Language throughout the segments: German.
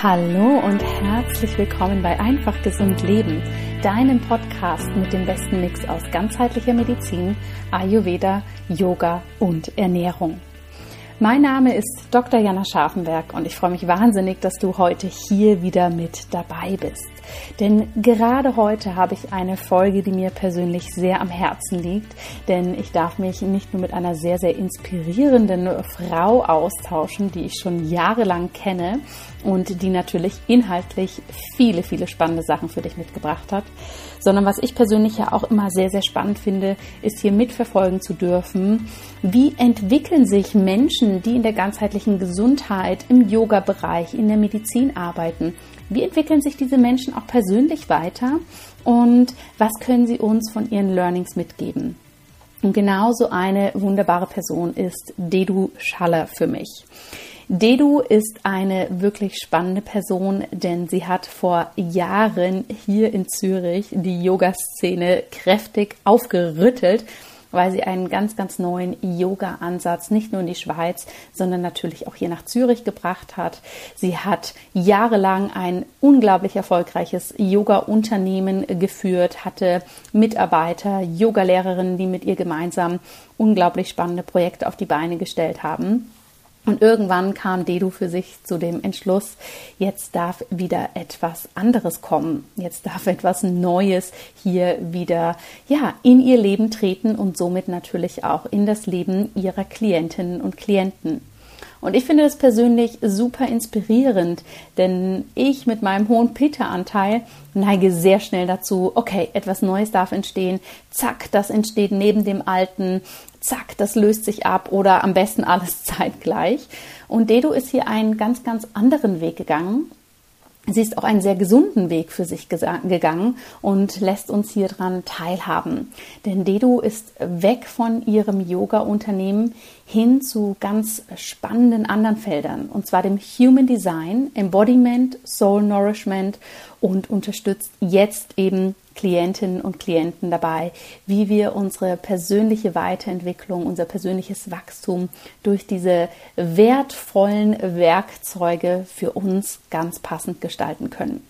Hallo und herzlich willkommen bei Einfach Gesund Leben, deinem Podcast mit dem besten Mix aus ganzheitlicher Medizin, Ayurveda, Yoga und Ernährung. Mein Name ist Dr. Jana Scharfenberg und ich freue mich wahnsinnig, dass du heute hier wieder mit dabei bist. Denn gerade heute habe ich eine Folge, die mir persönlich sehr am Herzen liegt, denn ich darf mich nicht nur mit einer sehr, sehr inspirierenden Frau austauschen, die ich schon jahrelang kenne und die natürlich inhaltlich viele, viele spannende Sachen für dich mitgebracht hat, sondern was ich persönlich ja auch immer sehr, sehr spannend finde, ist hier mitverfolgen zu dürfen, wie entwickeln sich Menschen, die in der ganzheitlichen Gesundheit, im Yoga-Bereich, in der Medizin arbeiten, wie entwickeln sich diese Menschen auch persönlich weiter und was können sie uns von ihren Learnings mitgeben? Und genauso eine wunderbare Person ist Dedu Schaller für mich. Dedu ist eine wirklich spannende Person, denn sie hat vor Jahren hier in Zürich die Yoga-Szene kräftig aufgerüttelt weil sie einen ganz, ganz neuen Yoga-Ansatz nicht nur in die Schweiz, sondern natürlich auch hier nach Zürich gebracht hat. Sie hat jahrelang ein unglaublich erfolgreiches Yoga-Unternehmen geführt, hatte Mitarbeiter, Yogalehrerinnen, die mit ihr gemeinsam unglaublich spannende Projekte auf die Beine gestellt haben. Und irgendwann kam Dedu für sich zu dem Entschluss, jetzt darf wieder etwas anderes kommen. Jetzt darf etwas Neues hier wieder, ja, in ihr Leben treten und somit natürlich auch in das Leben ihrer Klientinnen und Klienten. Und ich finde das persönlich super inspirierend, denn ich mit meinem hohen Peter-Anteil neige sehr schnell dazu, okay, etwas Neues darf entstehen, zack, das entsteht neben dem Alten, zack, das löst sich ab oder am besten alles zeitgleich. Und Dedo ist hier einen ganz, ganz anderen Weg gegangen. Sie ist auch einen sehr gesunden Weg für sich gegangen und lässt uns hier dran teilhaben. Denn Dedo ist weg von ihrem Yoga-Unternehmen hin zu ganz spannenden anderen Feldern, und zwar dem Human Design, Embodiment, Soul Nourishment und unterstützt jetzt eben Klientinnen und Klienten dabei, wie wir unsere persönliche Weiterentwicklung, unser persönliches Wachstum durch diese wertvollen Werkzeuge für uns ganz passend gestalten können.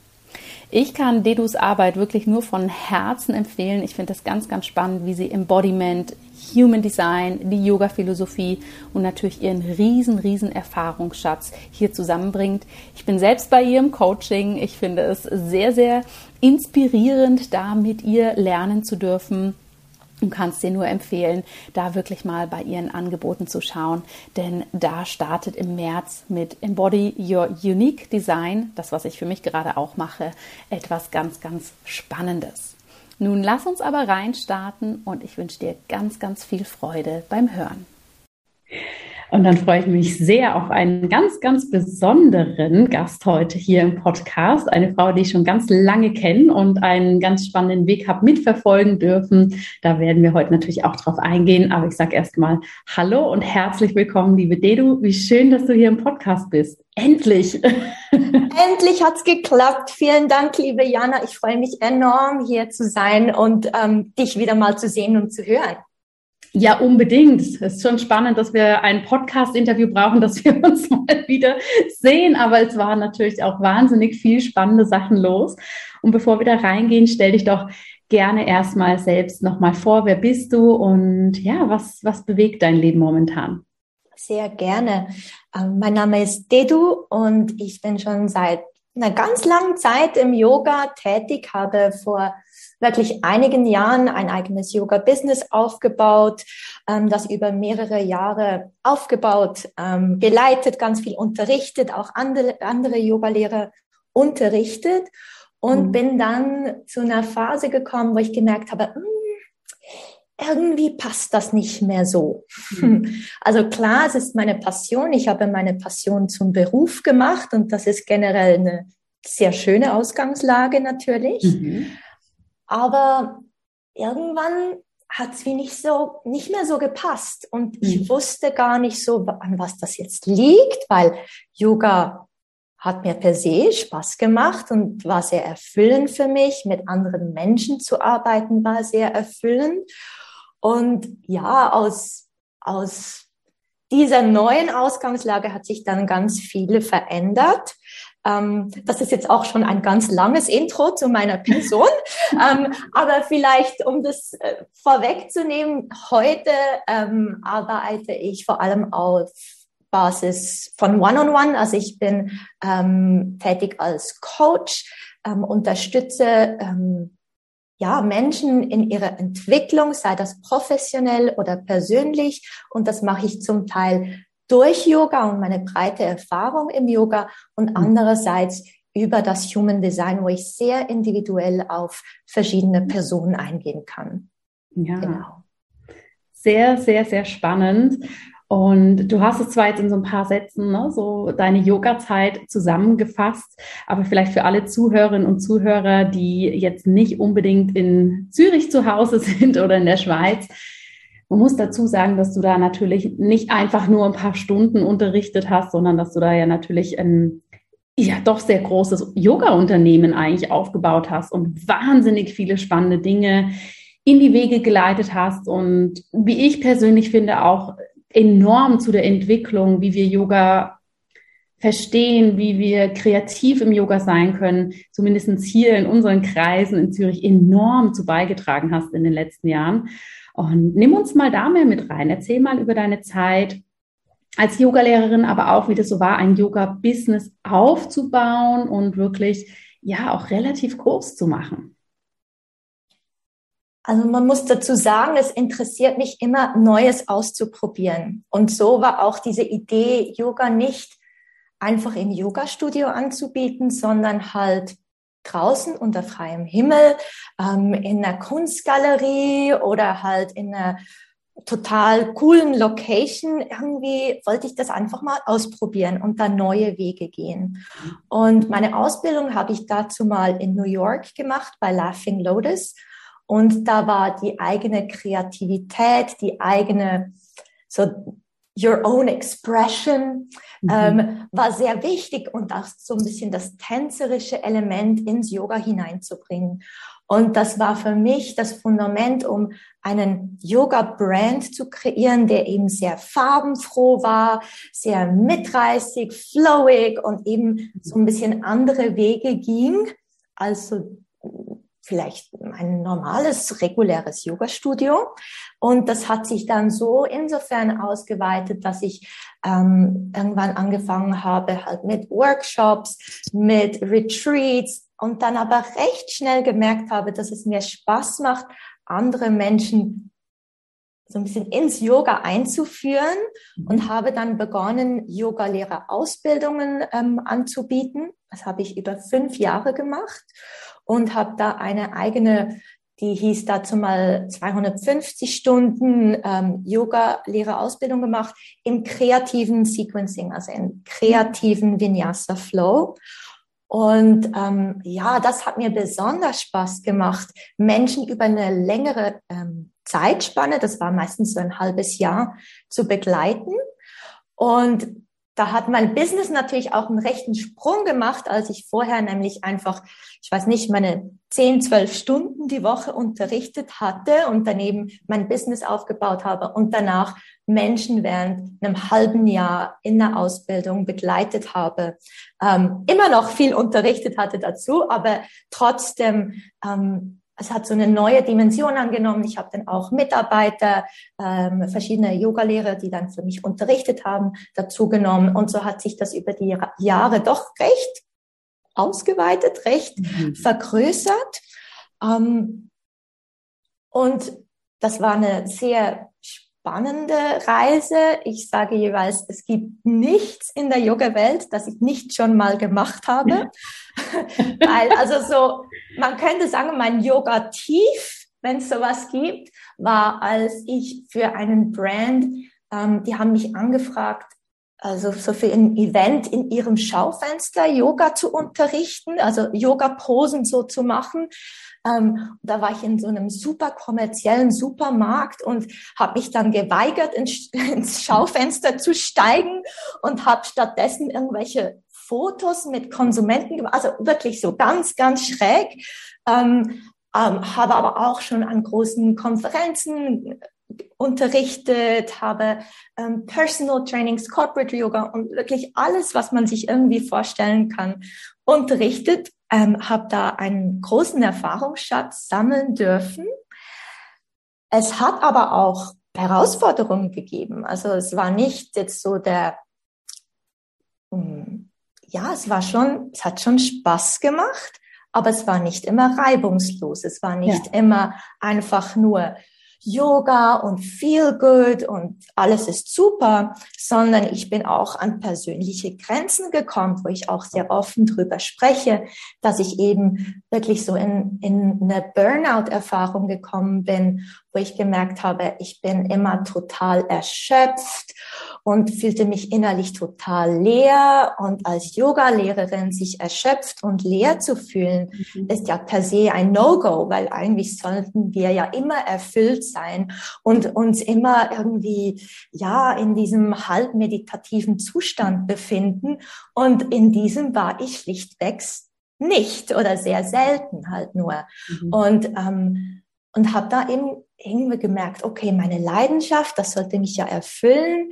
Ich kann Dedus Arbeit wirklich nur von Herzen empfehlen. Ich finde das ganz, ganz spannend, wie sie Embodiment, Human Design, die Yoga-Philosophie und natürlich ihren riesen, riesen Erfahrungsschatz hier zusammenbringt. Ich bin selbst bei ihr im Coaching. Ich finde es sehr, sehr inspirierend, da mit ihr lernen zu dürfen und kannst dir nur empfehlen, da wirklich mal bei ihren Angeboten zu schauen, denn da startet im März mit Embody Your Unique Design, das was ich für mich gerade auch mache, etwas ganz, ganz Spannendes. Nun lass uns aber reinstarten und ich wünsche dir ganz, ganz viel Freude beim Hören. Und dann freue ich mich sehr auf einen ganz, ganz besonderen Gast heute hier im Podcast. Eine Frau, die ich schon ganz lange kenne und einen ganz spannenden Weg habe mitverfolgen dürfen. Da werden wir heute natürlich auch drauf eingehen. Aber ich sage erstmal Hallo und herzlich willkommen, liebe Dedu. Wie schön, dass du hier im Podcast bist. Endlich! Endlich hat's geklappt. Vielen Dank, liebe Jana. Ich freue mich enorm, hier zu sein und ähm, dich wieder mal zu sehen und zu hören. Ja, unbedingt. Es ist schon spannend, dass wir ein Podcast-Interview brauchen, dass wir uns mal wieder sehen. Aber es waren natürlich auch wahnsinnig viel spannende Sachen los. Und bevor wir da reingehen, stell dich doch gerne erstmal selbst nochmal vor. Wer bist du und ja, was, was bewegt dein Leben momentan? Sehr gerne. Ähm, mein Name ist Dedu und ich bin schon seit einer ganz langen Zeit im Yoga tätig, habe vor wirklich einigen Jahren ein eigenes Yoga-Business aufgebaut, ähm, das über mehrere Jahre aufgebaut, ähm, geleitet, ganz viel unterrichtet, auch andere, andere Yoga-Lehrer unterrichtet und mhm. bin dann zu einer Phase gekommen, wo ich gemerkt habe, mh, hm, irgendwie passt das nicht mehr so. Mhm. Also klar, es ist meine Passion. Ich habe meine Passion zum Beruf gemacht und das ist generell eine sehr schöne Ausgangslage natürlich. Mhm. Aber irgendwann hat es wie nicht so, nicht mehr so gepasst. Und ich mhm. wusste gar nicht so, an was das jetzt liegt, weil Yoga hat mir per se Spaß gemacht und war sehr erfüllend für mich. Mit anderen Menschen zu arbeiten war sehr erfüllend. Und ja, aus, aus dieser neuen Ausgangslage hat sich dann ganz viele verändert. Ähm, das ist jetzt auch schon ein ganz langes Intro zu meiner Person. ähm, aber vielleicht, um das äh, vorwegzunehmen, heute ähm, arbeite ich vor allem auf Basis von One-on-One. -on -One. Also ich bin ähm, tätig als Coach, ähm, unterstütze ähm, ja, Menschen in ihrer Entwicklung, sei das professionell oder persönlich. Und das mache ich zum Teil durch Yoga und meine breite Erfahrung im Yoga und mhm. andererseits über das Human Design, wo ich sehr individuell auf verschiedene Personen eingehen kann. Ja. Genau. Sehr, sehr, sehr spannend. Und du hast es zwar jetzt in so ein paar Sätzen, ne, so deine Yoga-Zeit zusammengefasst, aber vielleicht für alle Zuhörerinnen und Zuhörer, die jetzt nicht unbedingt in Zürich zu Hause sind oder in der Schweiz, man muss dazu sagen, dass du da natürlich nicht einfach nur ein paar Stunden unterrichtet hast, sondern dass du da ja natürlich ein ja doch sehr großes Yoga-Unternehmen eigentlich aufgebaut hast und wahnsinnig viele spannende Dinge in die Wege geleitet hast und wie ich persönlich finde auch enorm zu der Entwicklung, wie wir Yoga verstehen, wie wir kreativ im Yoga sein können, zumindest hier in unseren Kreisen in Zürich enorm zu beigetragen hast in den letzten Jahren. Und nimm uns mal da mehr mit rein. Erzähl mal über deine Zeit als Yogalehrerin, aber auch, wie das so war, ein Yoga-Business aufzubauen und wirklich, ja, auch relativ groß zu machen. Also man muss dazu sagen, es interessiert mich immer, Neues auszuprobieren. Und so war auch diese Idee, Yoga nicht einfach im Yoga-Studio anzubieten, sondern halt draußen unter freiem Himmel, ähm, in einer Kunstgalerie oder halt in einer total coolen Location. Irgendwie wollte ich das einfach mal ausprobieren und da neue Wege gehen. Und meine Ausbildung habe ich dazu mal in New York gemacht bei Laughing Lotus. Und da war die eigene Kreativität, die eigene, so your own expression, mhm. ähm, war sehr wichtig und auch so ein bisschen das tänzerische Element ins Yoga hineinzubringen. Und das war für mich das Fundament, um einen Yoga-Brand zu kreieren, der eben sehr farbenfroh war, sehr mitreißig, flowig und eben so ein bisschen andere Wege ging als so vielleicht ein normales, reguläres Yoga-Studio. Und das hat sich dann so insofern ausgeweitet, dass ich ähm, irgendwann angefangen habe halt mit Workshops, mit Retreats und dann aber recht schnell gemerkt habe, dass es mir Spaß macht, andere Menschen so ein bisschen ins Yoga einzuführen mhm. und habe dann begonnen, Yoga-Lehrer-Ausbildungen ähm, anzubieten. Das habe ich über fünf Jahre gemacht und habe da eine eigene, die hieß dazu mal 250 Stunden ähm, Yoga-Lehrerausbildung gemacht im kreativen Sequencing, also im kreativen Vinyasa Flow. Und ähm, ja, das hat mir besonders Spaß gemacht, Menschen über eine längere ähm, Zeitspanne, das war meistens so ein halbes Jahr, zu begleiten. Und da hat mein Business natürlich auch einen rechten Sprung gemacht, als ich vorher nämlich einfach, ich weiß nicht, meine 10, 12 Stunden die Woche unterrichtet hatte und daneben mein Business aufgebaut habe und danach Menschen während einem halben Jahr in der Ausbildung begleitet habe. Ähm, immer noch viel unterrichtet hatte dazu, aber trotzdem ähm, es hat so eine neue Dimension angenommen. Ich habe dann auch Mitarbeiter, ähm, verschiedene Yogalehrer, die dann für mich unterrichtet haben, dazu genommen. Und so hat sich das über die Jahre doch recht ausgeweitet, recht mhm. vergrößert. Ähm, und das war eine sehr spannende Reise. Ich sage jeweils, es gibt nichts in der Yoga-Welt, das ich nicht schon mal gemacht habe. Weil, also so, man könnte sagen, mein Yoga-Tief, wenn es sowas gibt, war, als ich für einen Brand, ähm, die haben mich angefragt, also so für ein Event in ihrem Schaufenster Yoga zu unterrichten, also Yoga-Posen so zu machen. Ähm, da war ich in so einem super kommerziellen Supermarkt und habe mich dann geweigert, ins, Schaufenster zu steigen und habe stattdessen irgendwelche Fotos mit Konsumenten gemacht, also wirklich so ganz, ganz schräg. Ähm, ähm, habe aber auch schon an großen Konferenzen unterrichtet, habe ähm, Personal Trainings, Corporate Yoga und wirklich alles, was man sich irgendwie vorstellen kann, unterrichtet. Ähm, habe da einen großen Erfahrungsschatz sammeln dürfen. Es hat aber auch Herausforderungen gegeben. Also es war nicht jetzt so der, hm, ja, es war schon, es hat schon Spaß gemacht, aber es war nicht immer reibungslos. Es war nicht ja. immer einfach nur Yoga und Feel Good und alles ist super, sondern ich bin auch an persönliche Grenzen gekommen, wo ich auch sehr offen drüber spreche, dass ich eben wirklich so in, in eine Burnout-Erfahrung gekommen bin, wo ich gemerkt habe, ich bin immer total erschöpft und fühlte mich innerlich total leer. Und als Yoga-Lehrerin sich erschöpft und leer zu fühlen, mhm. ist ja per se ein No-Go, weil eigentlich sollten wir ja immer erfüllt sein und uns immer irgendwie, ja, in diesem halb meditativen Zustand befinden. Und in diesem war ich schlichtweg nicht oder sehr selten halt nur. Mhm. Und, ähm, und habe da eben irgendwie gemerkt, okay, meine Leidenschaft, das sollte mich ja erfüllen.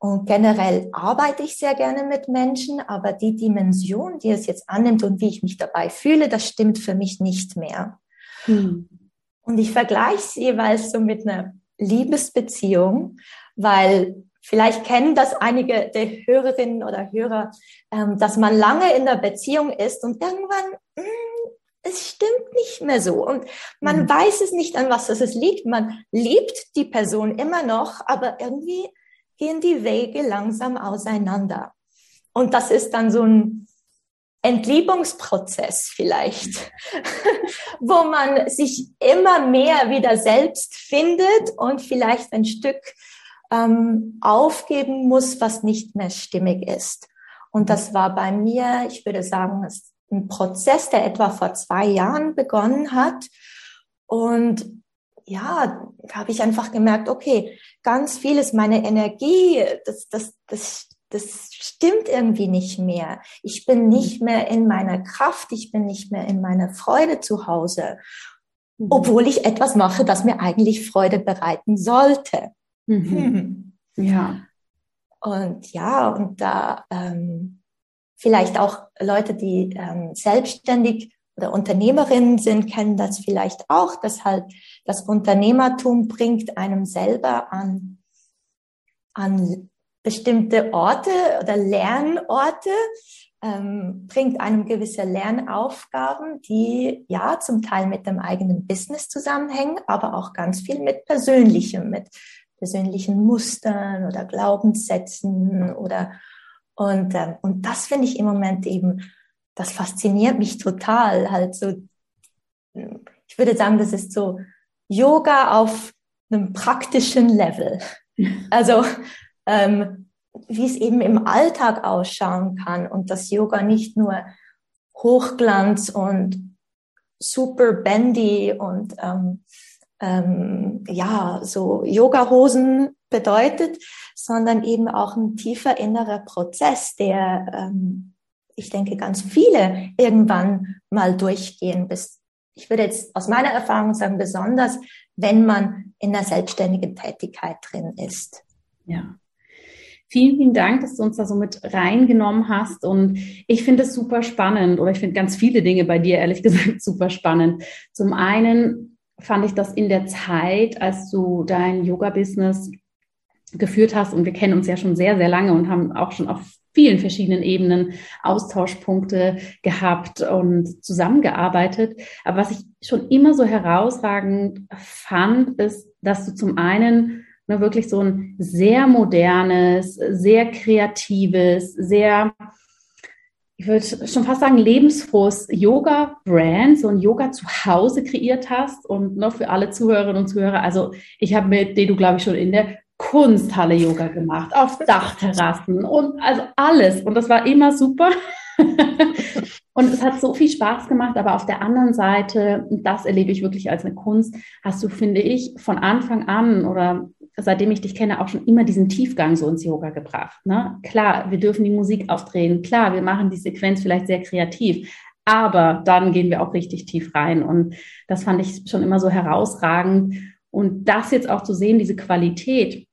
Und generell arbeite ich sehr gerne mit Menschen, aber die Dimension, die es jetzt annimmt und wie ich mich dabei fühle, das stimmt für mich nicht mehr. Hm. Und ich vergleiche es jeweils so mit einer Liebesbeziehung, weil vielleicht kennen das einige der Hörerinnen oder Hörer, ähm, dass man lange in der Beziehung ist und irgendwann, mh, hm, es stimmt nicht mehr so. Und man mhm. weiß es nicht, an was es liegt. Man liebt die Person immer noch, aber irgendwie gehen die Wege langsam auseinander. Und das ist dann so ein Entliebungsprozess vielleicht, wo man sich immer mehr wieder selbst findet und vielleicht ein Stück ähm, aufgeben muss, was nicht mehr stimmig ist. Und das war bei mir, ich würde sagen, ein Prozess, der etwa vor zwei Jahren begonnen hat. Und ja, da habe ich einfach gemerkt, okay, ganz vieles, meine Energie, das, das, das, das stimmt irgendwie nicht mehr. Ich bin nicht mehr in meiner Kraft, ich bin nicht mehr in meiner Freude zu Hause, mhm. obwohl ich etwas mache, das mir eigentlich Freude bereiten sollte. Mhm. Hm. Ja. Und ja, und da ähm, vielleicht auch Leute, die ähm, selbstständig oder Unternehmerinnen sind, kennen das vielleicht auch, dass halt das Unternehmertum bringt einem selber an, an bestimmte Orte oder Lernorte, ähm, bringt einem gewisse Lernaufgaben, die ja zum Teil mit dem eigenen Business zusammenhängen, aber auch ganz viel mit persönlichem, mit persönlichen Mustern oder Glaubenssätzen oder und, ähm, und das finde ich im Moment eben das fasziniert mich total. Halt so, ich würde sagen, das ist so Yoga auf einem praktischen Level. Also ähm, wie es eben im Alltag ausschauen kann und dass Yoga nicht nur Hochglanz und super bendy und ähm, ähm, ja so Yoga-Hosen bedeutet, sondern eben auch ein tiefer innerer Prozess, der ähm, ich denke, ganz viele irgendwann mal durchgehen, bis, ich würde jetzt aus meiner Erfahrung sagen, besonders wenn man in der selbstständigen Tätigkeit drin ist. Ja. Vielen, vielen Dank, dass du uns da so mit reingenommen hast. Und ich finde es super spannend oder ich finde ganz viele Dinge bei dir, ehrlich gesagt, super spannend. Zum einen fand ich das in der Zeit, als du dein Yoga-Business geführt hast und wir kennen uns ja schon sehr, sehr lange und haben auch schon auf vielen verschiedenen Ebenen Austauschpunkte gehabt und zusammengearbeitet. Aber was ich schon immer so herausragend fand, ist, dass du zum einen ne, wirklich so ein sehr modernes, sehr kreatives, sehr ich würde schon fast sagen, lebensfrohes Yoga-Brand, so ein Yoga zu Hause kreiert hast. Und noch für alle Zuhörerinnen und Zuhörer, also ich habe mit du glaube ich, schon in der Kunsthalle Yoga gemacht, auf Dachterrassen und also alles. Und das war immer super. und es hat so viel Spaß gemacht, aber auf der anderen Seite, das erlebe ich wirklich als eine Kunst, hast du, finde ich, von Anfang an oder seitdem ich dich kenne, auch schon immer diesen Tiefgang so ins Yoga gebracht. Ne? Klar, wir dürfen die Musik aufdrehen, klar, wir machen die Sequenz vielleicht sehr kreativ, aber dann gehen wir auch richtig tief rein. Und das fand ich schon immer so herausragend. Und das jetzt auch zu sehen, diese Qualität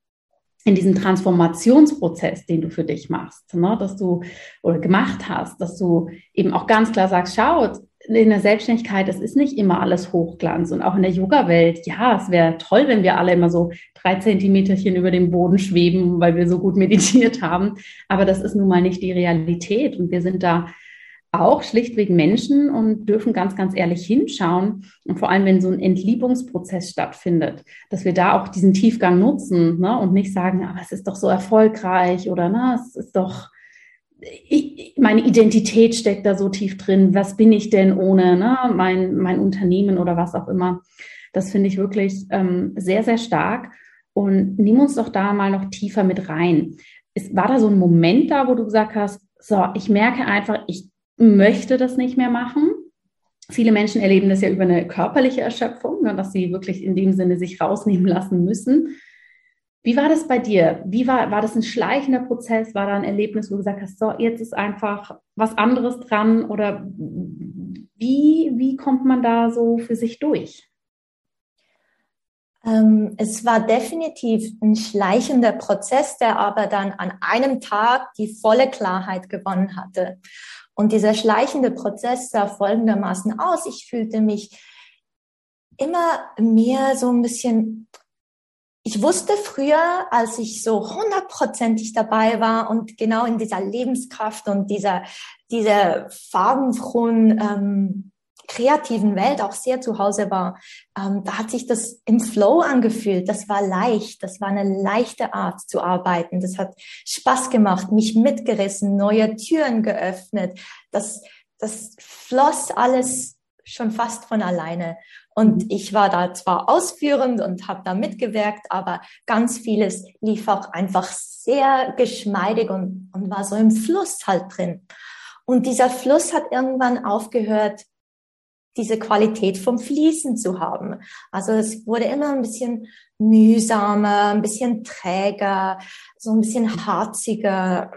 in diesem Transformationsprozess, den du für dich machst, ne, dass du oder gemacht hast, dass du eben auch ganz klar sagst, schaut, in der Selbstständigkeit, es ist nicht immer alles Hochglanz und auch in der Yoga-Welt, ja, es wäre toll, wenn wir alle immer so drei Zentimeterchen über dem Boden schweben, weil wir so gut meditiert haben. Aber das ist nun mal nicht die Realität und wir sind da auch schlichtweg Menschen und dürfen ganz, ganz ehrlich hinschauen. Und vor allem, wenn so ein Entliebungsprozess stattfindet, dass wir da auch diesen Tiefgang nutzen ne, und nicht sagen, aber es ist doch so erfolgreich oder na, es ist doch ich, meine Identität steckt da so tief drin. Was bin ich denn ohne ne, mein, mein Unternehmen oder was auch immer? Das finde ich wirklich ähm, sehr, sehr stark. Und nimm uns doch da mal noch tiefer mit rein. Ist, war da so ein Moment da, wo du gesagt hast, so, ich merke einfach, ich möchte das nicht mehr machen? Viele Menschen erleben das ja über eine körperliche Erschöpfung, ne, dass sie wirklich in dem Sinne sich rausnehmen lassen müssen. Wie war das bei dir? Wie war, war das ein schleichender Prozess? War da ein Erlebnis, wo du gesagt hast, so, jetzt ist einfach was anderes dran? Oder wie, wie kommt man da so für sich durch? Ähm, es war definitiv ein schleichender Prozess, der aber dann an einem Tag die volle Klarheit gewonnen hatte. Und dieser schleichende Prozess sah folgendermaßen aus. Ich fühlte mich immer mehr so ein bisschen ich wusste früher, als ich so hundertprozentig dabei war und genau in dieser Lebenskraft und dieser, dieser farbenfrohen, ähm, kreativen Welt auch sehr zu Hause war, ähm, da hat sich das im Flow angefühlt. Das war leicht. Das war eine leichte Art zu arbeiten. Das hat Spaß gemacht, mich mitgerissen, neue Türen geöffnet. Das, das floss alles schon fast von alleine. Und ich war da zwar ausführend und habe da mitgewirkt, aber ganz vieles lief auch einfach sehr geschmeidig und, und war so im Fluss halt drin. Und dieser Fluss hat irgendwann aufgehört, diese Qualität vom Fließen zu haben. Also es wurde immer ein bisschen mühsamer, ein bisschen träger, so ein bisschen harziger.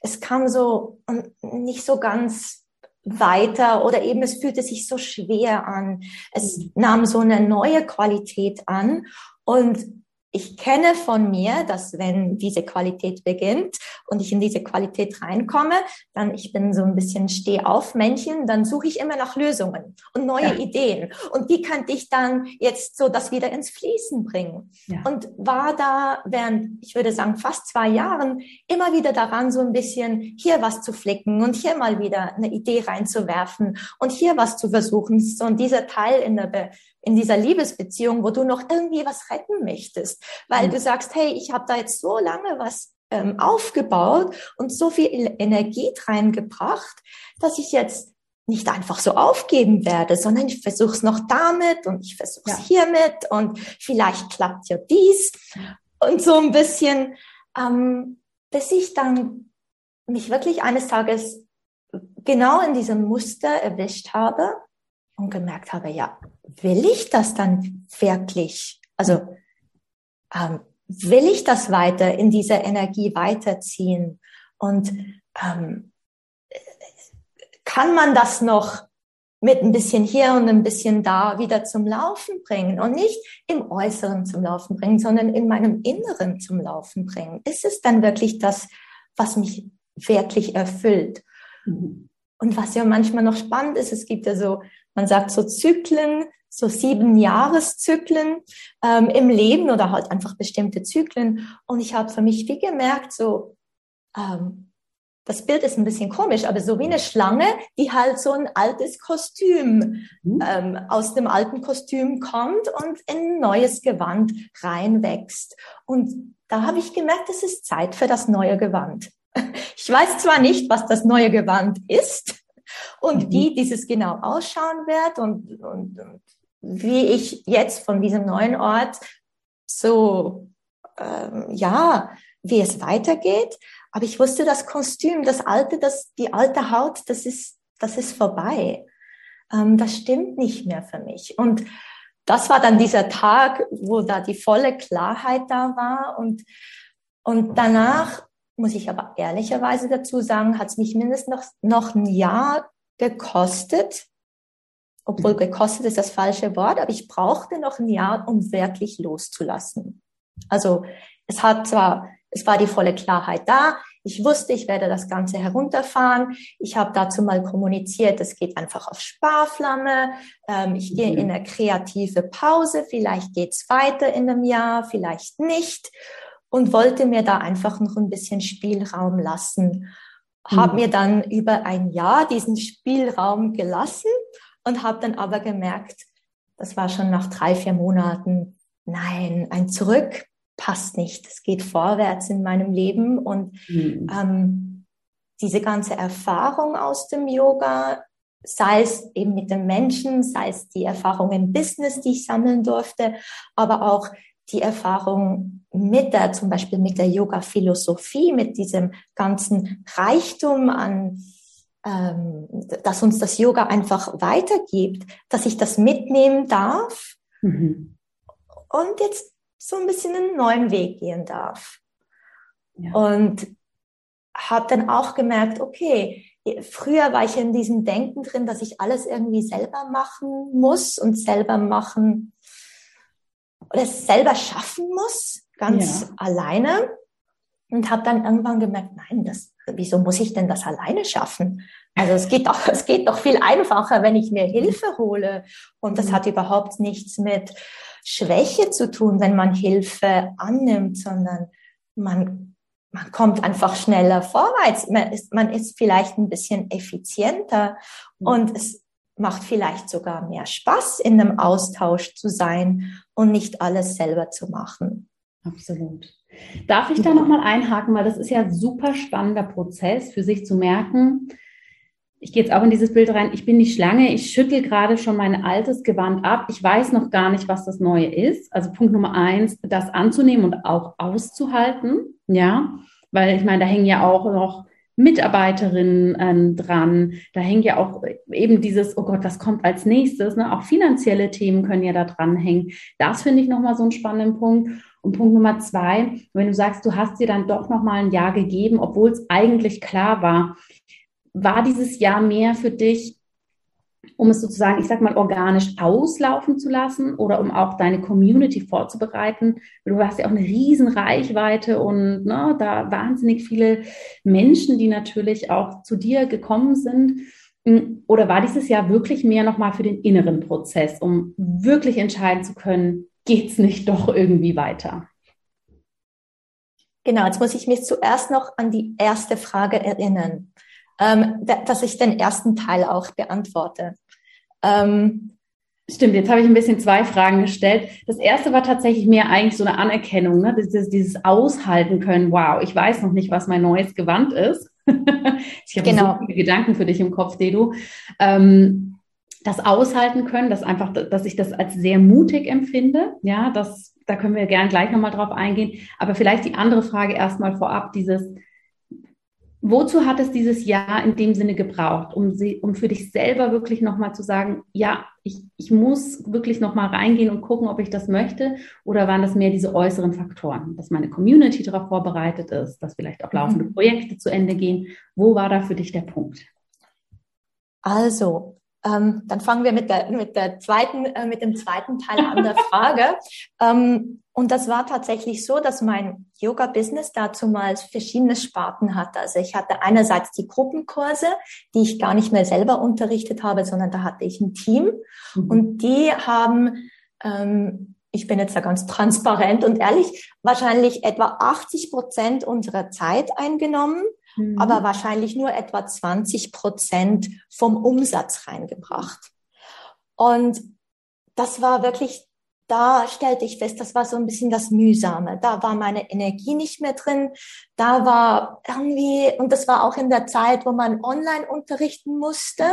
Es kam so nicht so ganz weiter oder eben es fühlte sich so schwer an. Es nahm so eine neue Qualität an und ich kenne von mir, dass wenn diese Qualität beginnt und ich in diese Qualität reinkomme, dann ich bin so ein bisschen Steh-auf-Männchen, dann suche ich immer nach Lösungen und neue ja. Ideen. Und die könnte ich dann jetzt so das wieder ins Fließen bringen. Ja. Und war da während, ich würde sagen, fast zwei Jahren immer wieder daran, so ein bisschen hier was zu flicken und hier mal wieder eine Idee reinzuwerfen und hier was zu versuchen. So und dieser Teil in der Be in dieser Liebesbeziehung, wo du noch irgendwie was retten möchtest, weil mhm. du sagst, hey, ich habe da jetzt so lange was ähm, aufgebaut und so viel Energie reingebracht, dass ich jetzt nicht einfach so aufgeben werde, sondern ich versuche es noch damit und ich versuche es ja. hiermit und vielleicht klappt ja dies und so ein bisschen, ähm, bis ich dann mich wirklich eines Tages genau in diesem Muster erwischt habe und gemerkt habe, ja, will ich das dann wirklich? Also ähm, will ich das weiter in dieser Energie weiterziehen? Und ähm, kann man das noch mit ein bisschen hier und ein bisschen da wieder zum Laufen bringen und nicht im Äußeren zum Laufen bringen, sondern in meinem Inneren zum Laufen bringen? Ist es dann wirklich das, was mich wirklich erfüllt? Mhm. Und was ja manchmal noch spannend ist, es gibt ja so, man sagt so Zyklen, so sieben Jahreszyklen ähm, im Leben oder halt einfach bestimmte Zyklen. Und ich habe für mich wie gemerkt, so ähm, das Bild ist ein bisschen komisch, aber so wie eine Schlange, die halt so ein altes Kostüm mhm. ähm, aus dem alten Kostüm kommt und in ein neues Gewand reinwächst. Und da habe ich gemerkt, es ist Zeit für das neue Gewand. Ich weiß zwar nicht, was das neue Gewand ist und mhm. wie dieses genau ausschauen wird und, und, und wie ich jetzt von diesem neuen Ort so, ähm, ja, wie es weitergeht. Aber ich wusste, das Kostüm, das alte, das, die alte Haut, das ist, das ist vorbei. Ähm, das stimmt nicht mehr für mich. Und das war dann dieser Tag, wo da die volle Klarheit da war. Und, und danach muss ich aber ehrlicherweise dazu sagen, hat es mich mindestens noch, noch ein Jahr gekostet, obwohl mhm. gekostet ist das falsche Wort, aber ich brauchte noch ein Jahr, um wirklich loszulassen. Also es hat zwar, es war die volle Klarheit da. Ich wusste, ich werde das Ganze herunterfahren. Ich habe dazu mal kommuniziert, es geht einfach auf Sparflamme. Ähm, ich gehe mhm. in eine kreative Pause. Vielleicht geht's weiter in einem Jahr, vielleicht nicht. Und wollte mir da einfach noch ein bisschen Spielraum lassen. Mhm. Habe mir dann über ein Jahr diesen Spielraum gelassen und habe dann aber gemerkt, das war schon nach drei, vier Monaten, nein, ein Zurück passt nicht. Es geht vorwärts in meinem Leben und mhm. ähm, diese ganze Erfahrung aus dem Yoga, sei es eben mit den Menschen, sei es die Erfahrung im Business, die ich sammeln durfte, aber auch die Erfahrung mit der, zum Beispiel mit der Yoga-Philosophie, mit diesem ganzen Reichtum an ähm, dass uns das Yoga einfach weitergibt, dass ich das mitnehmen darf mhm. und jetzt so ein bisschen einen neuen Weg gehen darf. Ja. Und habe dann auch gemerkt, okay, früher war ich in diesem Denken drin, dass ich alles irgendwie selber machen muss und selber machen oder es selber schaffen muss, ganz ja. alleine. Und habe dann irgendwann gemerkt, nein, das, wieso muss ich denn das alleine schaffen? Also es geht doch, es geht doch viel einfacher, wenn ich mir Hilfe hole. Und das hat überhaupt nichts mit Schwäche zu tun, wenn man Hilfe annimmt, sondern man, man kommt einfach schneller vorwärts. Man ist, man ist vielleicht ein bisschen effizienter mhm. und es macht vielleicht sogar mehr Spaß, in einem Austausch zu sein und nicht alles selber zu machen. Absolut. Darf ich da nochmal einhaken, weil das ist ja ein super spannender Prozess für sich zu merken. Ich gehe jetzt auch in dieses Bild rein. Ich bin die Schlange. Ich schüttel gerade schon mein altes Gewand ab. Ich weiß noch gar nicht, was das Neue ist. Also Punkt Nummer eins, das anzunehmen und auch auszuhalten. Ja, weil ich meine, da hängen ja auch noch Mitarbeiterinnen ähm, dran. Da hängt ja auch eben dieses, oh Gott, was kommt als nächstes? Ne? Auch finanzielle Themen können ja da dran hängen. Das finde ich nochmal so einen spannenden Punkt. Und Punkt Nummer zwei, wenn du sagst, du hast dir dann doch nochmal ein Jahr gegeben, obwohl es eigentlich klar war, war dieses Jahr mehr für dich, um es sozusagen, ich sag mal, organisch auslaufen zu lassen oder um auch deine Community vorzubereiten? Du hast ja auch eine riesen Reichweite und ne, da wahnsinnig viele Menschen, die natürlich auch zu dir gekommen sind. Oder war dieses Jahr wirklich mehr nochmal für den inneren Prozess, um wirklich entscheiden zu können, geht es nicht doch irgendwie weiter? Genau, jetzt muss ich mich zuerst noch an die erste Frage erinnern, ähm, dass ich den ersten Teil auch beantworte. Ähm, Stimmt, jetzt habe ich ein bisschen zwei Fragen gestellt. Das erste war tatsächlich mehr eigentlich so eine Anerkennung, ne? dieses, dieses Aushalten können. Wow, ich weiß noch nicht, was mein neues Gewand ist. ich habe genau. so viele Gedanken für dich im Kopf, Dedu. Ähm, das aushalten können, dass einfach, dass ich das als sehr mutig empfinde. Ja, das, da können wir gern gleich nochmal drauf eingehen. Aber vielleicht die andere Frage erstmal vorab, dieses, wozu hat es dieses Jahr in dem Sinne gebraucht, um sie, um für dich selber wirklich nochmal zu sagen, ja, ich, ich muss wirklich nochmal reingehen und gucken, ob ich das möchte? Oder waren das mehr diese äußeren Faktoren, dass meine Community darauf vorbereitet ist, dass vielleicht auch laufende mhm. Projekte zu Ende gehen? Wo war da für dich der Punkt? Also, ähm, dann fangen wir mit der, mit der zweiten, äh, mit dem zweiten Teil an der Frage. ähm, und das war tatsächlich so, dass mein Yoga-Business dazumals verschiedene Sparten hatte. Also ich hatte einerseits die Gruppenkurse, die ich gar nicht mehr selber unterrichtet habe, sondern da hatte ich ein Team. Mhm. Und die haben, ähm, ich bin jetzt da ganz transparent und ehrlich, wahrscheinlich etwa 80 Prozent unserer Zeit eingenommen mhm. aber wahrscheinlich nur etwa 20 Prozent vom Umsatz reingebracht. Und das war wirklich, da stellte ich fest, das war so ein bisschen das Mühsame. Da war meine Energie nicht mehr drin. Da war irgendwie, und das war auch in der Zeit, wo man online unterrichten musste.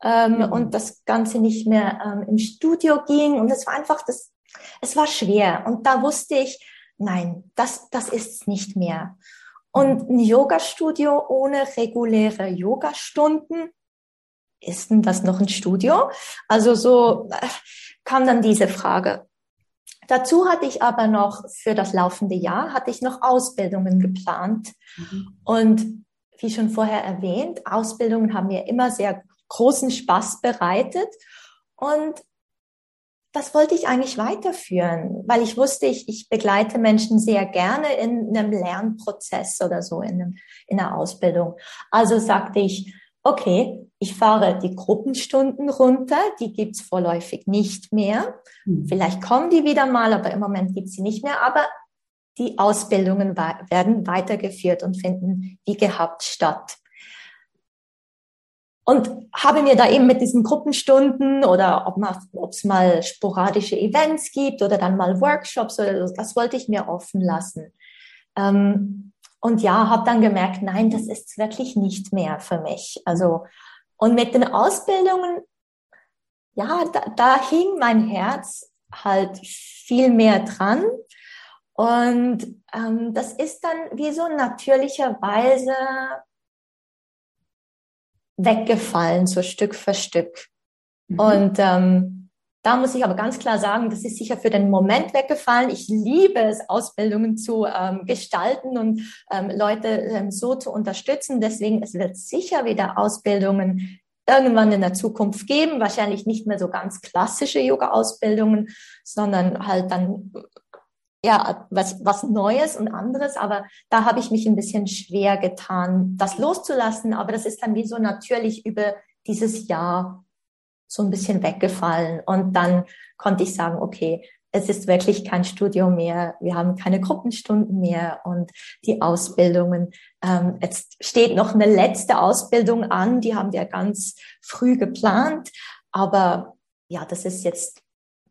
Ähm, mhm. und das Ganze nicht mehr ähm, im Studio ging. Und es war einfach das, es war schwer. Und da wusste ich, nein, das, das ist nicht mehr. Und ein Yoga-Studio ohne reguläre Yogastunden, ist denn das noch ein Studio? Also so äh, kam dann diese Frage. Dazu hatte ich aber noch für das laufende Jahr hatte ich noch Ausbildungen geplant. Mhm. Und wie schon vorher erwähnt, Ausbildungen haben mir immer sehr großen Spaß bereitet. Und das wollte ich eigentlich weiterführen, weil ich wusste, ich, ich begleite Menschen sehr gerne in einem Lernprozess oder so, in, einem, in einer Ausbildung. Also sagte ich, okay, ich fahre die Gruppenstunden runter, die gibt's vorläufig nicht mehr. Mhm. Vielleicht kommen die wieder mal, aber im Moment gibt's sie nicht mehr. Aber die Ausbildungen werden weitergeführt und finden wie gehabt statt. Und habe mir da eben mit diesen Gruppenstunden oder ob es mal sporadische Events gibt oder dann mal Workshops oder so, das wollte ich mir offen lassen. Ähm, und ja, habe dann gemerkt, nein, das ist wirklich nicht mehr für mich. Also und mit den Ausbildungen, ja, da, da hing mein Herz halt viel mehr dran. Und ähm, das ist dann wie so natürlicherweise weggefallen, so Stück für Stück. Mhm. Und ähm, da muss ich aber ganz klar sagen, das ist sicher für den Moment weggefallen. Ich liebe es, Ausbildungen zu ähm, gestalten und ähm, Leute ähm, so zu unterstützen. Deswegen, es wird sicher wieder Ausbildungen irgendwann in der Zukunft geben. Wahrscheinlich nicht mehr so ganz klassische Yoga-Ausbildungen, sondern halt dann ja, was, was Neues und anderes, aber da habe ich mich ein bisschen schwer getan, das loszulassen, aber das ist dann wie so natürlich über dieses Jahr so ein bisschen weggefallen und dann konnte ich sagen, okay, es ist wirklich kein Studio mehr, wir haben keine Gruppenstunden mehr und die Ausbildungen. Ähm, jetzt steht noch eine letzte Ausbildung an, die haben wir ganz früh geplant, aber ja, das ist jetzt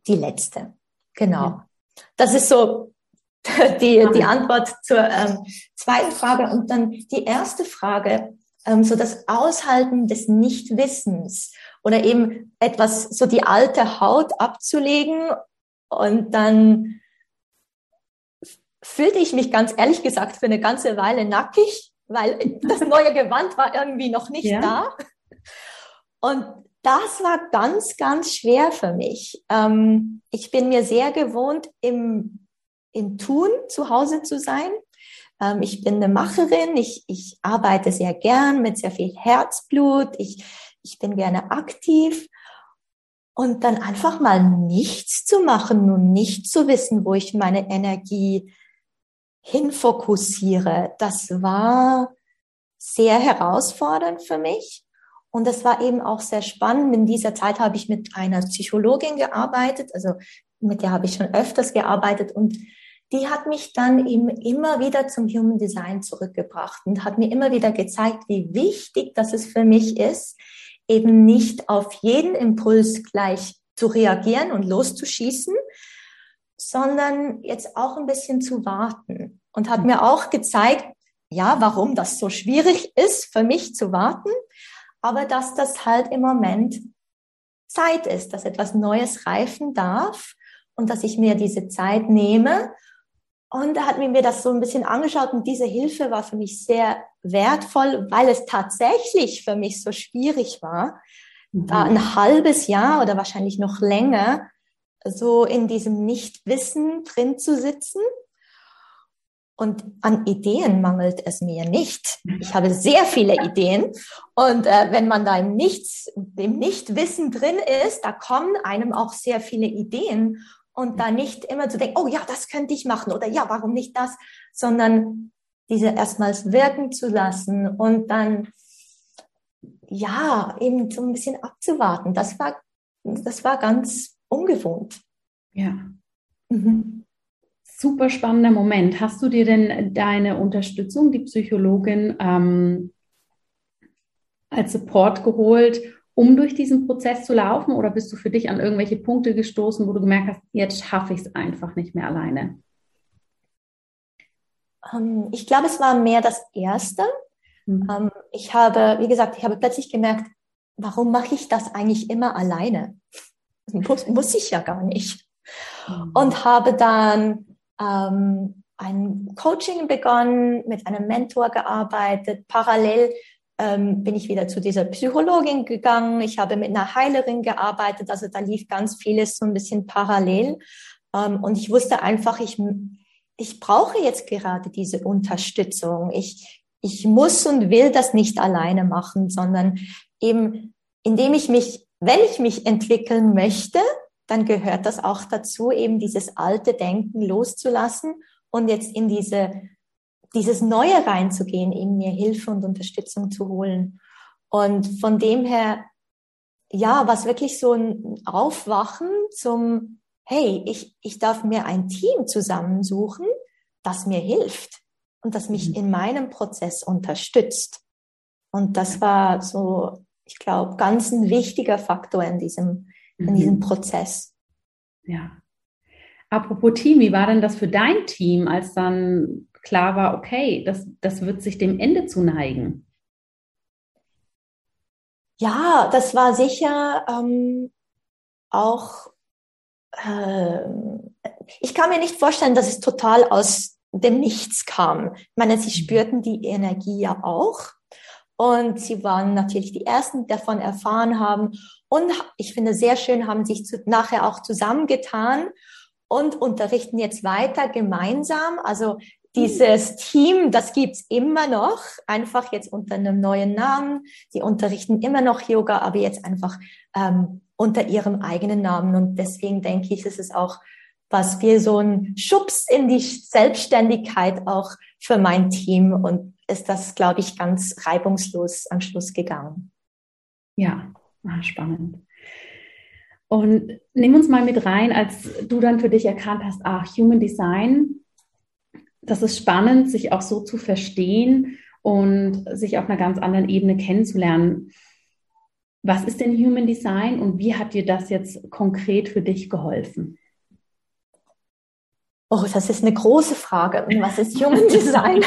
die letzte. Genau. Das ist so die, die Antwort zur ähm, zweiten Frage. Und dann die erste Frage, ähm, so das Aushalten des Nichtwissens oder eben etwas, so die alte Haut abzulegen und dann fühlte ich mich ganz ehrlich gesagt für eine ganze Weile nackig, weil das neue Gewand war irgendwie noch nicht ja. da. Und das war ganz, ganz schwer für mich. Ähm, ich bin mir sehr gewohnt, im, im Tun zu Hause zu sein. Ähm, ich bin eine Macherin. Ich, ich arbeite sehr gern mit sehr viel Herzblut. Ich, ich bin gerne aktiv. Und dann einfach mal nichts zu machen und nicht zu wissen, wo ich meine Energie hinfokussiere, das war sehr herausfordernd für mich. Und das war eben auch sehr spannend. In dieser Zeit habe ich mit einer Psychologin gearbeitet, also mit der habe ich schon öfters gearbeitet und die hat mich dann eben immer wieder zum Human Design zurückgebracht und hat mir immer wieder gezeigt, wie wichtig das es für mich ist, eben nicht auf jeden Impuls gleich zu reagieren und loszuschießen, sondern jetzt auch ein bisschen zu warten. Und hat mir auch gezeigt, ja, warum das so schwierig ist, für mich zu warten, aber dass das halt im Moment Zeit ist, dass etwas Neues reifen darf und dass ich mir diese Zeit nehme. Und da hat mir das so ein bisschen angeschaut und diese Hilfe war für mich sehr wertvoll, weil es tatsächlich für mich so schwierig war, mhm. da ein halbes Jahr oder wahrscheinlich noch länger so in diesem Nichtwissen drin zu sitzen und an Ideen mangelt es mir nicht. Ich habe sehr viele Ideen. Und äh, wenn man da im Nichts, im Nichtwissen drin ist, da kommen einem auch sehr viele Ideen. Und da nicht immer zu denken, oh ja, das könnte ich machen oder ja, warum nicht das, sondern diese erstmals wirken zu lassen und dann ja, eben so ein bisschen abzuwarten. Das war, das war ganz ungewohnt. Ja. Mhm super spannender Moment. Hast du dir denn deine Unterstützung, die Psychologin, ähm, als Support geholt, um durch diesen Prozess zu laufen? Oder bist du für dich an irgendwelche Punkte gestoßen, wo du gemerkt hast, jetzt schaffe ich es einfach nicht mehr alleine? Ähm, ich glaube, es war mehr das Erste. Mhm. Ähm, ich habe, wie gesagt, ich habe plötzlich gemerkt, warum mache ich das eigentlich immer alleine? Muss, muss ich ja gar nicht. Mhm. Und habe dann ähm, ein Coaching begonnen, mit einem Mentor gearbeitet. Parallel ähm, bin ich wieder zu dieser Psychologin gegangen. Ich habe mit einer Heilerin gearbeitet. Also da lief ganz vieles so ein bisschen parallel. Ähm, und ich wusste einfach, ich, ich brauche jetzt gerade diese Unterstützung. Ich, ich muss und will das nicht alleine machen, sondern eben, indem ich mich wenn ich mich entwickeln möchte, dann gehört das auch dazu, eben dieses alte Denken loszulassen und jetzt in diese, dieses Neue reinzugehen, eben mir Hilfe und Unterstützung zu holen. Und von dem her, ja, was wirklich so ein Aufwachen zum, hey, ich, ich darf mir ein Team zusammensuchen, das mir hilft und das mich mhm. in meinem Prozess unterstützt. Und das war so, ich glaube, ganz ein wichtiger Faktor in diesem, in diesem mhm. Prozess. Ja. Apropos Team, wie war denn das für dein Team, als dann klar war, okay, das, das wird sich dem Ende zuneigen? Ja, das war sicher ähm, auch, äh, ich kann mir nicht vorstellen, dass es total aus dem Nichts kam. Ich meine, sie mhm. spürten die Energie ja auch. Und sie waren natürlich die Ersten, die davon erfahren haben. Und ich finde sehr schön, haben sich zu, nachher auch zusammengetan und unterrichten jetzt weiter gemeinsam. Also dieses Team, das gibt's immer noch, einfach jetzt unter einem neuen Namen. Sie unterrichten immer noch Yoga, aber jetzt einfach ähm, unter ihrem eigenen Namen. Und deswegen denke ich, ist es auch was wir so ein Schubs in die Selbstständigkeit auch für mein Team und ist das, glaube ich, ganz reibungslos am Schluss gegangen. Ja, ah, spannend. Und nimm uns mal mit rein, als du dann für dich erkannt hast, ach, Human Design, das ist spannend, sich auch so zu verstehen und sich auf einer ganz anderen Ebene kennenzulernen. Was ist denn Human Design und wie hat dir das jetzt konkret für dich geholfen? Oh, das ist eine große Frage. Was ist Human Design?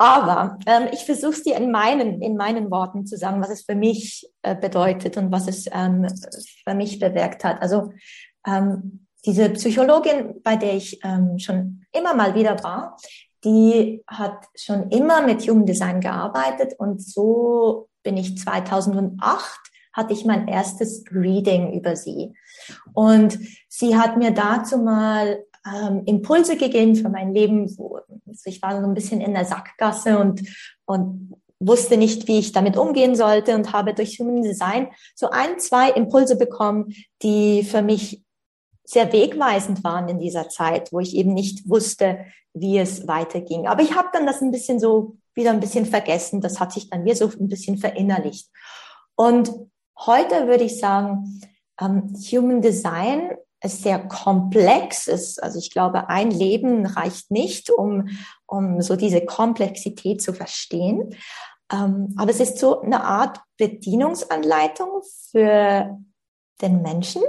Aber ähm, ich versuche es dir in meinen, in meinen Worten zu sagen, was es für mich äh, bedeutet und was es ähm, für mich bewirkt hat. Also ähm, diese Psychologin, bei der ich ähm, schon immer mal wieder war, die hat schon immer mit Human Design gearbeitet und so bin ich 2008 hatte ich mein erstes Reading über sie. Und sie hat mir dazu mal ähm, Impulse gegeben für mein Leben. Wo, also ich war so ein bisschen in der Sackgasse und, und wusste nicht, wie ich damit umgehen sollte und habe durch Human Design so ein, zwei Impulse bekommen, die für mich sehr wegweisend waren in dieser Zeit, wo ich eben nicht wusste, wie es weiterging. Aber ich habe dann das ein bisschen so wieder ein bisschen vergessen. Das hat sich dann mir so ein bisschen verinnerlicht. Und heute würde ich sagen, ähm, Human Design es sehr komplex ist. Also ich glaube, ein Leben reicht nicht, um, um so diese Komplexität zu verstehen. Ähm, aber es ist so eine Art Bedienungsanleitung für den Menschen.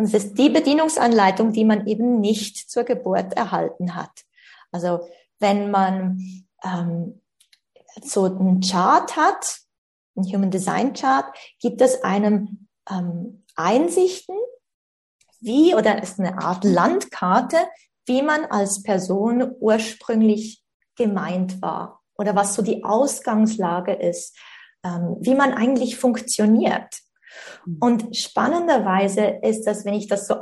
Und es ist die Bedienungsanleitung, die man eben nicht zur Geburt erhalten hat. Also wenn man ähm, so einen Chart hat, einen Human Design Chart, gibt es einem ähm, Einsichten wie oder ist eine Art Landkarte, wie man als Person ursprünglich gemeint war oder was so die Ausgangslage ist, ähm, wie man eigentlich funktioniert. Mhm. Und spannenderweise ist das, wenn ich das so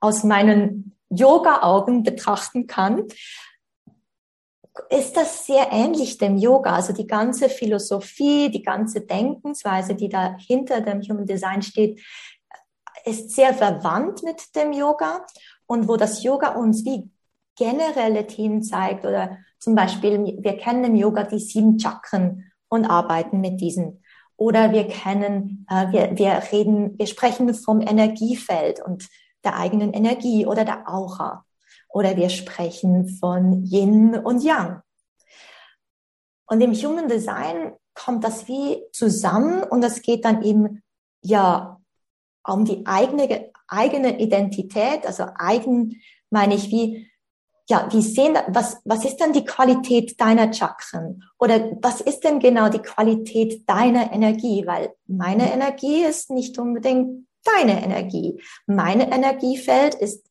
aus meinen Yoga-Augen betrachten kann, ist das sehr ähnlich dem Yoga. Also die ganze Philosophie, die ganze Denkensweise, die da hinter dem Human Design steht, ist sehr verwandt mit dem Yoga und wo das Yoga uns wie generelle Themen zeigt oder zum Beispiel, wir kennen im Yoga die sieben Chakren und arbeiten mit diesen. Oder wir kennen, äh, wir, wir reden, wir sprechen vom Energiefeld und der eigenen Energie oder der Aura. Oder wir sprechen von Yin und Yang. Und im Human Design kommt das wie zusammen und das geht dann eben ja um die eigene, eigene Identität, also eigen meine ich wie, ja, wie sehen, was, was ist denn die Qualität deiner Chakren? Oder was ist denn genau die Qualität deiner Energie? Weil meine Energie ist nicht unbedingt deine Energie. Meine Energiefeld ist,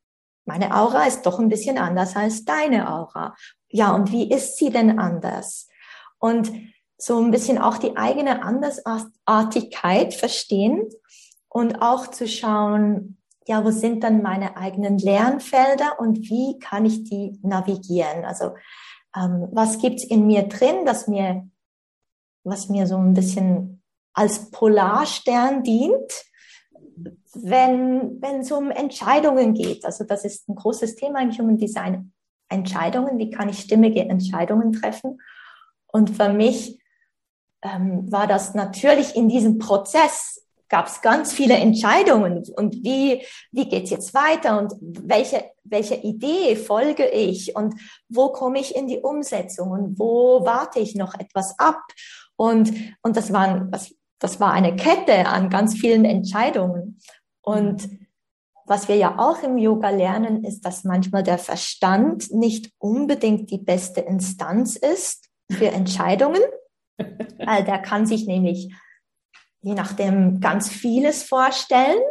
meine Aura ist doch ein bisschen anders als deine Aura. Ja, und wie ist sie denn anders? Und so ein bisschen auch die eigene Andersartigkeit verstehen und auch zu schauen, ja, wo sind dann meine eigenen Lernfelder und wie kann ich die navigieren? Also ähm, was gibt's in mir drin, das mir, was mir so ein bisschen als Polarstern dient, wenn, wenn es um Entscheidungen geht. Also das ist ein großes Thema im Human Design. Entscheidungen, wie kann ich stimmige Entscheidungen treffen? Und für mich ähm, war das natürlich in diesem Prozess gab es ganz viele Entscheidungen. Und wie, wie geht's jetzt weiter? Und welche, welche Idee folge ich? Und wo komme ich in die Umsetzung? Und wo warte ich noch etwas ab? Und, und das war, das, das war eine Kette an ganz vielen Entscheidungen. Und was wir ja auch im Yoga lernen, ist, dass manchmal der Verstand nicht unbedingt die beste Instanz ist für Entscheidungen. Weil der kann sich nämlich je nachdem ganz vieles vorstellen,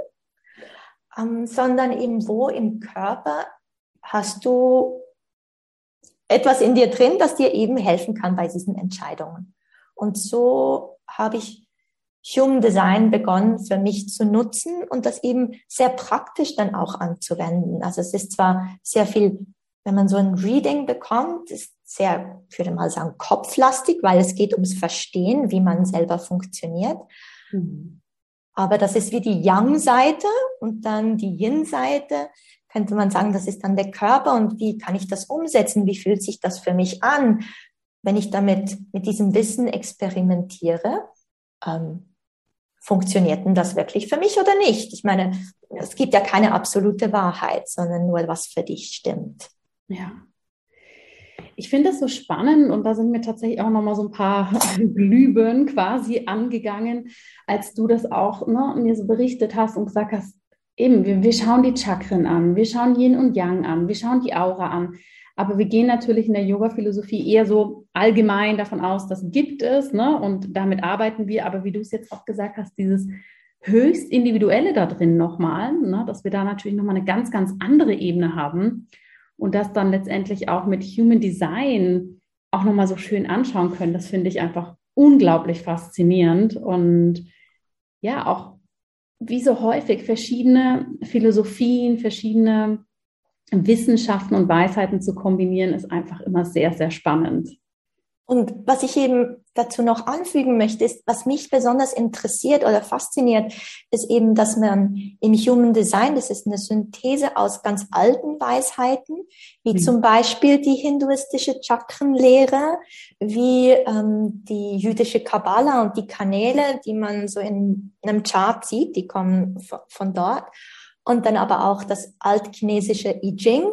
ähm, sondern eben wo im Körper hast du etwas in dir drin, das dir eben helfen kann bei diesen Entscheidungen. Und so habe ich Human Design begonnen für mich zu nutzen und das eben sehr praktisch dann auch anzuwenden. Also es ist zwar sehr viel, wenn man so ein Reading bekommt, ist sehr, ich würde mal sagen, kopflastig, weil es geht ums Verstehen, wie man selber funktioniert. Mhm. Aber das ist wie die Yang-Seite und dann die Yin-Seite. Könnte man sagen, das ist dann der Körper und wie kann ich das umsetzen? Wie fühlt sich das für mich an, wenn ich damit mit diesem Wissen experimentiere? Ähm, funktioniert denn das wirklich für mich oder nicht? Ich meine, es gibt ja keine absolute Wahrheit, sondern nur was für dich stimmt. Ja, ich finde das so spannend und da sind mir tatsächlich auch nochmal so ein paar Glühbirnen quasi angegangen, als du das auch ne, mir so berichtet hast und gesagt hast, eben, wir, wir schauen die Chakren an, wir schauen Yin und Yang an, wir schauen die Aura an. Aber wir gehen natürlich in der Yoga-Philosophie eher so allgemein davon aus, das gibt es, ne? Und damit arbeiten wir. Aber wie du es jetzt auch gesagt hast, dieses höchst individuelle da drin nochmal, ne? dass wir da natürlich nochmal eine ganz, ganz andere Ebene haben und das dann letztendlich auch mit Human Design auch nochmal so schön anschauen können, das finde ich einfach unglaublich faszinierend und ja, auch wie so häufig verschiedene Philosophien, verschiedene Wissenschaften und Weisheiten zu kombinieren, ist einfach immer sehr, sehr spannend. Und was ich eben dazu noch anfügen möchte, ist, was mich besonders interessiert oder fasziniert, ist eben, dass man im Human Design, das ist eine Synthese aus ganz alten Weisheiten, wie mhm. zum Beispiel die hinduistische Chakrenlehre, wie ähm, die jüdische Kabbala und die Kanäle, die man so in einem Chart sieht, die kommen von dort. Und dann aber auch das altchinesische I Ching,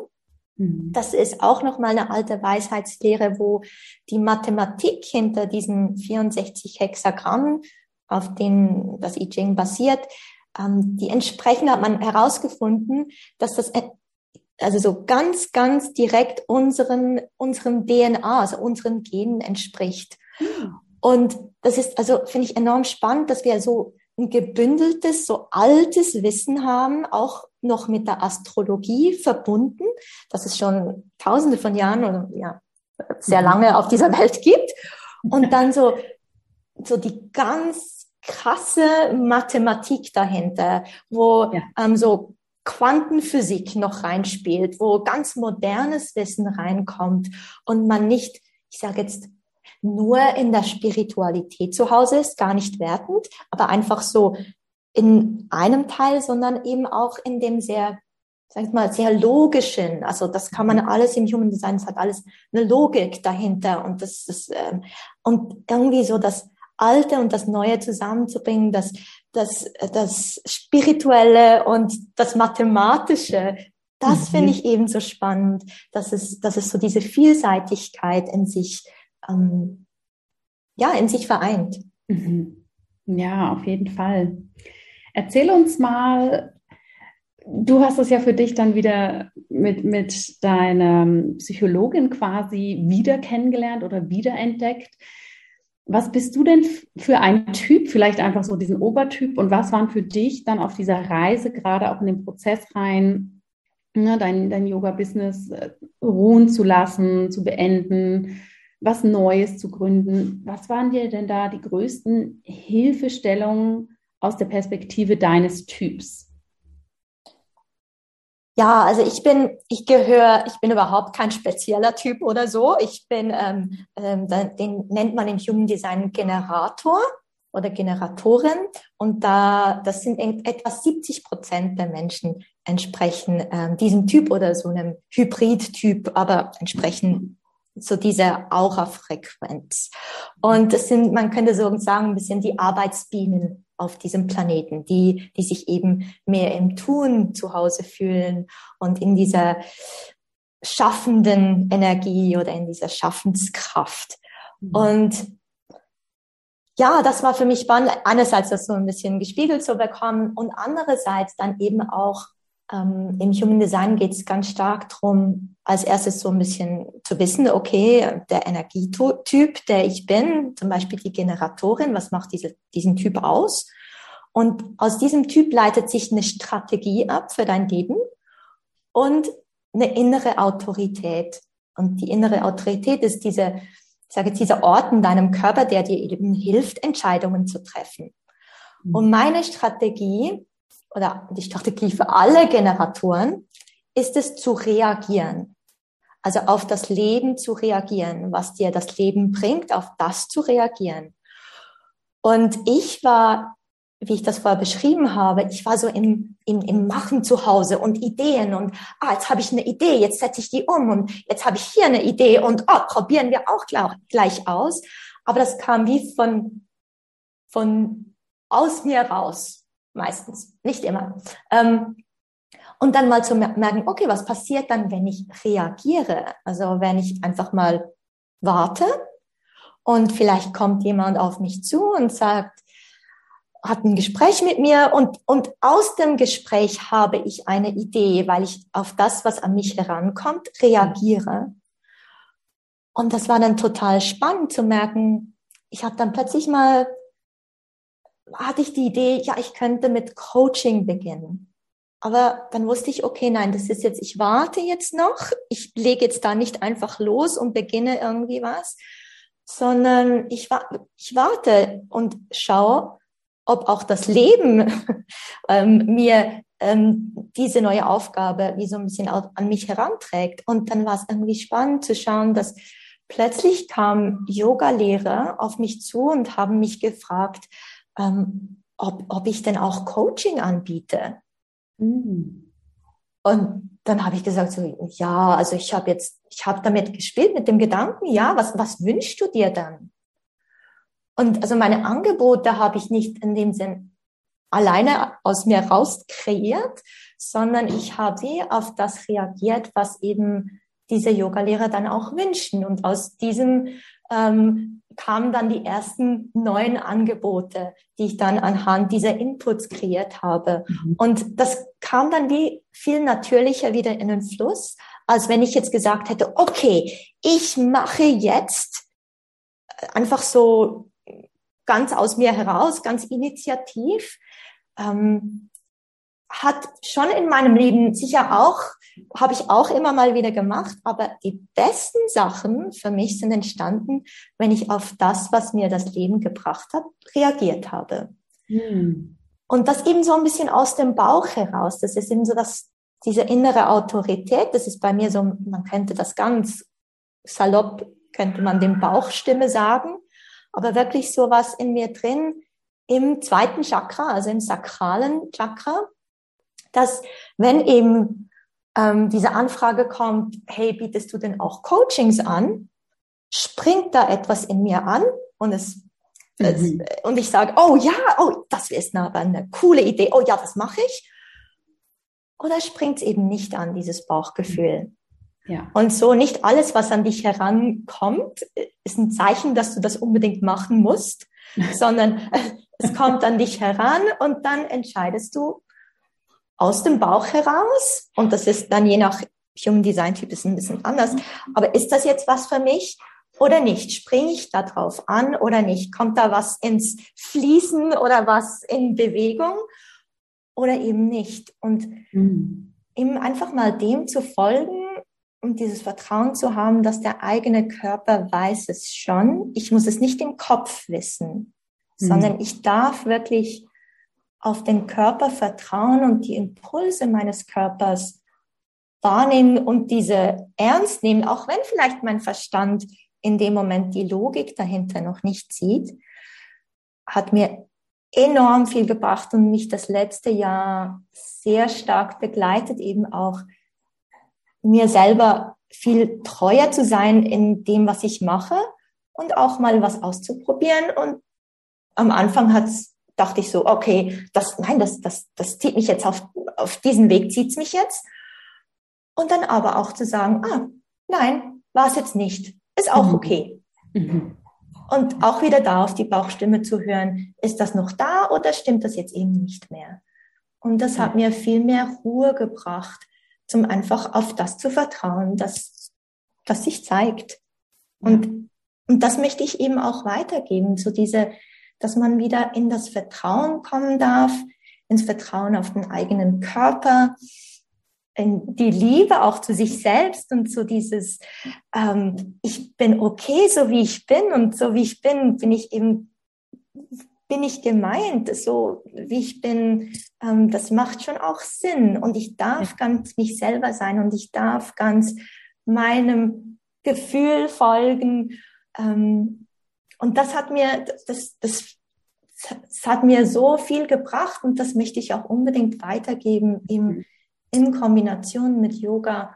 Mhm. Das ist auch nochmal eine alte Weisheitslehre, wo die Mathematik hinter diesen 64 Hexagrammen, auf denen das I Ching basiert, ähm, die entsprechend hat man herausgefunden, dass das also so ganz, ganz direkt unseren, unseren DNA, also unseren Genen entspricht. Mhm. Und das ist, also finde ich enorm spannend, dass wir so ein gebündeltes, so altes Wissen haben, auch noch mit der Astrologie verbunden, dass es schon tausende von Jahren oder ja, sehr mhm. lange auf dieser Welt gibt. Und dann so, so die ganz krasse Mathematik dahinter, wo ja. ähm, so Quantenphysik noch reinspielt, wo ganz modernes Wissen reinkommt und man nicht, ich sage jetzt, nur in der Spiritualität zu Hause ist, gar nicht wertend, aber einfach so in einem Teil, sondern eben auch in dem sehr, sag ich mal, sehr logischen. Also das kann man alles im Human Design, es hat alles eine Logik dahinter und das ist, ähm, und irgendwie so das Alte und das Neue zusammenzubringen, das, das, das Spirituelle und das Mathematische, das mhm. finde ich eben so spannend, dass es, dass es so diese Vielseitigkeit in sich, ähm, ja, in sich vereint. Mhm. Ja, auf jeden Fall. Erzähl uns mal, du hast es ja für dich dann wieder mit, mit deiner Psychologin quasi wieder kennengelernt oder wiederentdeckt. Was bist du denn für ein Typ, vielleicht einfach so diesen Obertyp und was waren für dich dann auf dieser Reise, gerade auch in den Prozess rein, ne, dein, dein Yoga-Business äh, ruhen zu lassen, zu beenden, was Neues zu gründen? Was waren dir denn da die größten Hilfestellungen aus der Perspektive deines Typs? Ja, also ich bin, ich gehöre, ich bin überhaupt kein spezieller Typ oder so. Ich bin, ähm, ähm, den nennt man im Human Design Generator. oder Generatorin. Und da, das sind etwa 70 Prozent der Menschen entsprechen ähm, diesem Typ oder so einem Hybrid-Typ, aber entsprechen so dieser Aura-Frequenz. Und das sind, man könnte so sagen, ein bisschen die Arbeitsbienen auf diesem Planeten, die, die sich eben mehr im Tun zu Hause fühlen und in dieser schaffenden Energie oder in dieser Schaffenskraft. Mhm. Und ja, das war für mich spannend, einerseits das so ein bisschen gespiegelt zu bekommen und andererseits dann eben auch ähm, Im Human Design geht es ganz stark darum, als erstes so ein bisschen zu wissen, okay, der Energietyp, der ich bin, zum Beispiel die Generatorin, was macht diese, diesen Typ aus? Und aus diesem Typ leitet sich eine Strategie ab für dein Leben und eine innere Autorität. Und die innere Autorität ist diese, ich sage jetzt, dieser Ort in deinem Körper, der dir eben hilft, Entscheidungen zu treffen. Mhm. Und meine Strategie oder die Strategie für alle Generatoren ist es zu reagieren. Also auf das Leben zu reagieren, was dir das Leben bringt, auf das zu reagieren. Und ich war, wie ich das vorher beschrieben habe, ich war so im, im, im Machen zu Hause und Ideen und ah, jetzt habe ich eine Idee, jetzt setze ich die um und jetzt habe ich hier eine Idee und oh, probieren wir auch gleich aus. Aber das kam wie von, von aus mir raus meistens, nicht immer. Ähm, und dann mal zu merken, okay, was passiert dann, wenn ich reagiere? Also wenn ich einfach mal warte und vielleicht kommt jemand auf mich zu und sagt, hat ein Gespräch mit mir und, und aus dem Gespräch habe ich eine Idee, weil ich auf das, was an mich herankommt, reagiere. Und das war dann total spannend zu merken, ich habe dann plötzlich mal hatte ich die Idee, ja, ich könnte mit Coaching beginnen. Aber dann wusste ich, okay, nein, das ist jetzt, ich warte jetzt noch, ich lege jetzt da nicht einfach los und beginne irgendwie was, sondern ich, ich warte und schaue, ob auch das Leben ähm, mir ähm, diese neue Aufgabe wie so ein bisschen an mich heranträgt. Und dann war es irgendwie spannend zu schauen, dass plötzlich kamen Yoga-Lehrer auf mich zu und haben mich gefragt, ähm, ob, ob ich denn auch Coaching anbiete. Mhm. Und dann habe ich gesagt, so, ja, also ich habe jetzt, ich habe damit gespielt mit dem Gedanken, ja, was, was wünschst du dir dann? Und also meine Angebote habe ich nicht in dem Sinn alleine aus mir raus kreiert, sondern ich habe auf das reagiert, was eben diese Yogalehrer dann auch wünschen. Und aus diesem ähm, kamen dann die ersten neuen Angebote, die ich dann anhand dieser Inputs kreiert habe. Mhm. Und das kam dann wie viel natürlicher wieder in den Fluss, als wenn ich jetzt gesagt hätte, okay, ich mache jetzt einfach so ganz aus mir heraus, ganz initiativ, ähm, hat schon in meinem Leben sicher auch, habe ich auch immer mal wieder gemacht, aber die besten Sachen für mich sind entstanden, wenn ich auf das, was mir das Leben gebracht hat, reagiert habe. Hm. Und das eben so ein bisschen aus dem Bauch heraus. Das ist eben so dass diese innere Autorität, das ist bei mir so, man könnte das ganz salopp, könnte man dem Bauchstimme sagen, aber wirklich so was in mir drin, im zweiten Chakra, also im sakralen Chakra, dass wenn eben ähm, diese Anfrage kommt, hey, bietest du denn auch Coachings an? Springt da etwas in mir an und es, mhm. es und ich sage, oh ja, oh, das ist aber eine coole Idee, oh ja, das mache ich. Oder springt es eben nicht an, dieses Bauchgefühl? Ja. Und so nicht alles, was an dich herankommt, ist ein Zeichen, dass du das unbedingt machen musst, sondern es kommt an dich heran und dann entscheidest du, aus dem Bauch heraus. Und das ist dann je nach Human Design Typ ist ein bisschen anders. Aber ist das jetzt was für mich oder nicht? Springe ich da drauf an oder nicht? Kommt da was ins Fließen oder was in Bewegung oder eben nicht? Und mhm. eben einfach mal dem zu folgen und dieses Vertrauen zu haben, dass der eigene Körper weiß es schon. Ich muss es nicht im Kopf wissen, mhm. sondern ich darf wirklich auf den Körper vertrauen und die Impulse meines Körpers wahrnehmen und diese ernst nehmen, auch wenn vielleicht mein Verstand in dem Moment die Logik dahinter noch nicht sieht. hat mir enorm viel gebracht und mich das letzte Jahr sehr stark begleitet, eben auch mir selber viel treuer zu sein in dem, was ich mache und auch mal was auszuprobieren. Und am Anfang hat's, dachte ich so, okay, das, nein, das, das, das zieht mich jetzt auf, auf diesen Weg zieht's mich jetzt. Und dann aber auch zu sagen, ah, nein, war es jetzt nicht. Ist auch mhm. okay. Mhm. Und auch wieder da auf die Bauchstimme zu hören, ist das noch da oder stimmt das jetzt eben nicht mehr? Und das hat mir viel mehr Ruhe gebracht, zum einfach auf das zu vertrauen, dass das sich zeigt. Und, und das möchte ich eben auch weitergeben, so diese, dass man wieder in das Vertrauen kommen darf, ins Vertrauen auf den eigenen Körper, die Liebe auch zu sich selbst und so dieses, ähm, ich bin okay, so wie ich bin und so wie ich bin, bin ich eben, bin ich gemeint, so wie ich bin, ähm, das macht schon auch Sinn. Und ich darf ganz mich selber sein und ich darf ganz meinem Gefühl folgen ähm, und das hat mir, das, das, das hat mir so viel gebracht und das möchte ich auch unbedingt weitergeben im mhm in Kombination mit Yoga,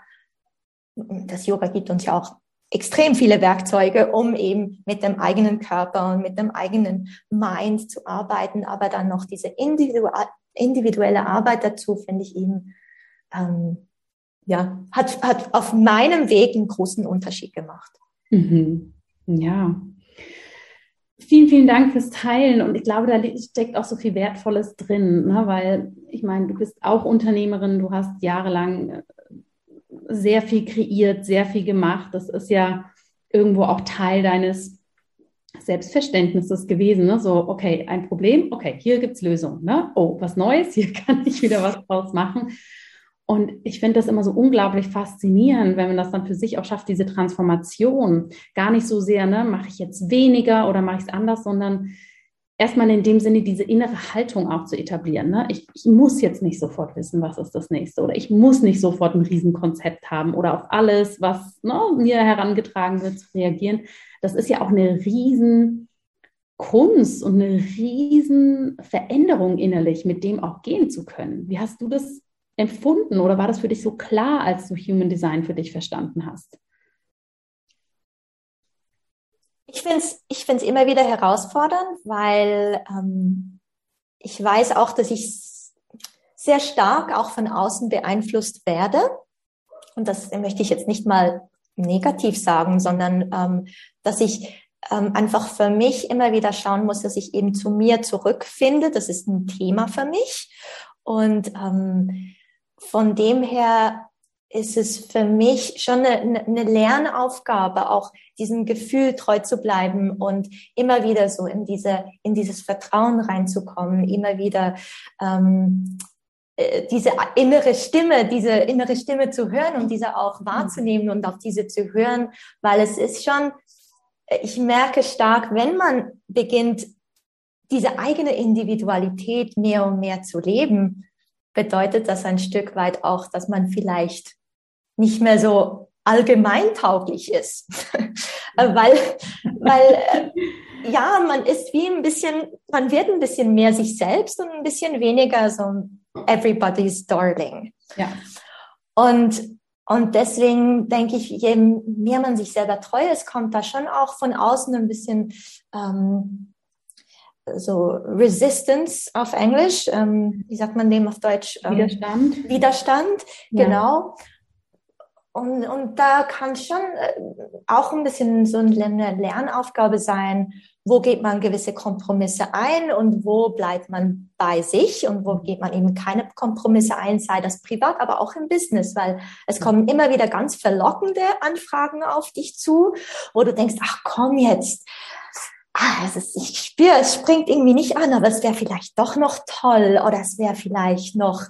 das Yoga gibt uns ja auch extrem viele Werkzeuge, um eben mit dem eigenen Körper und mit dem eigenen Mind zu arbeiten, aber dann noch diese individuelle Arbeit dazu, finde ich eben, ähm, ja, hat, hat auf meinem Weg einen großen Unterschied gemacht. Mhm. Ja, vielen, vielen Dank fürs Teilen. Und ich glaube, da steckt auch so viel Wertvolles drin, ne? weil ich meine, du bist auch Unternehmerin, du hast jahrelang äh, sehr viel kreiert, sehr viel gemacht. Das ist ja irgendwo auch Teil deines Selbstverständnisses gewesen. Ne? So, okay, ein Problem, okay, hier gibt es Lösungen. Ne? Oh, was Neues, hier kann ich wieder was draus machen. Und ich finde das immer so unglaublich faszinierend, wenn man das dann für sich auch schafft, diese Transformation. Gar nicht so sehr, ne, mache ich jetzt weniger oder mache ich es anders, sondern erstmal in dem Sinne diese innere Haltung auch zu etablieren. Ne? Ich, ich, muss jetzt nicht sofort wissen, was ist das nächste oder ich muss nicht sofort ein Riesenkonzept haben oder auf alles, was ne, mir herangetragen wird, zu reagieren. Das ist ja auch eine riesen Kunst und eine riesen Veränderung innerlich, mit dem auch gehen zu können. Wie hast du das empfunden oder war das für dich so klar, als du Human Design für dich verstanden hast? Ich finde es ich find's immer wieder herausfordernd, weil ähm, ich weiß auch, dass ich sehr stark auch von außen beeinflusst werde. Und das möchte ich jetzt nicht mal negativ sagen, sondern ähm, dass ich ähm, einfach für mich immer wieder schauen muss, dass ich eben zu mir zurückfinde. Das ist ein Thema für mich. Und ähm, von dem her ist es für mich schon eine, eine Lernaufgabe, auch diesem Gefühl treu zu bleiben und immer wieder so in diese in dieses Vertrauen reinzukommen, immer wieder ähm, äh, diese innere Stimme, diese innere Stimme zu hören und diese auch wahrzunehmen und auf diese zu hören, weil es ist schon, ich merke stark, wenn man beginnt, diese eigene Individualität mehr und mehr zu leben, bedeutet das ein Stück weit auch, dass man vielleicht nicht mehr so allgemeintauglich ist, weil, weil äh, ja, man ist wie ein bisschen, man wird ein bisschen mehr sich selbst und ein bisschen weniger so everybody's darling. Ja. Und und deswegen denke ich, je mehr man sich selber treu ist, kommt da schon auch von außen ein bisschen ähm, so Resistance auf Englisch, ähm, wie sagt man dem auf Deutsch? Ähm, Widerstand. Widerstand, ja. genau. Und, und da kann schon äh, auch ein bisschen so eine Lernaufgabe sein, wo geht man gewisse Kompromisse ein und wo bleibt man bei sich und wo geht man eben keine Kompromisse ein, sei das privat, aber auch im Business, weil es kommen immer wieder ganz verlockende Anfragen auf dich zu, wo du denkst, ach komm jetzt, ah, es ist, ich spüre, es springt irgendwie nicht an, aber es wäre vielleicht doch noch toll oder es wäre vielleicht noch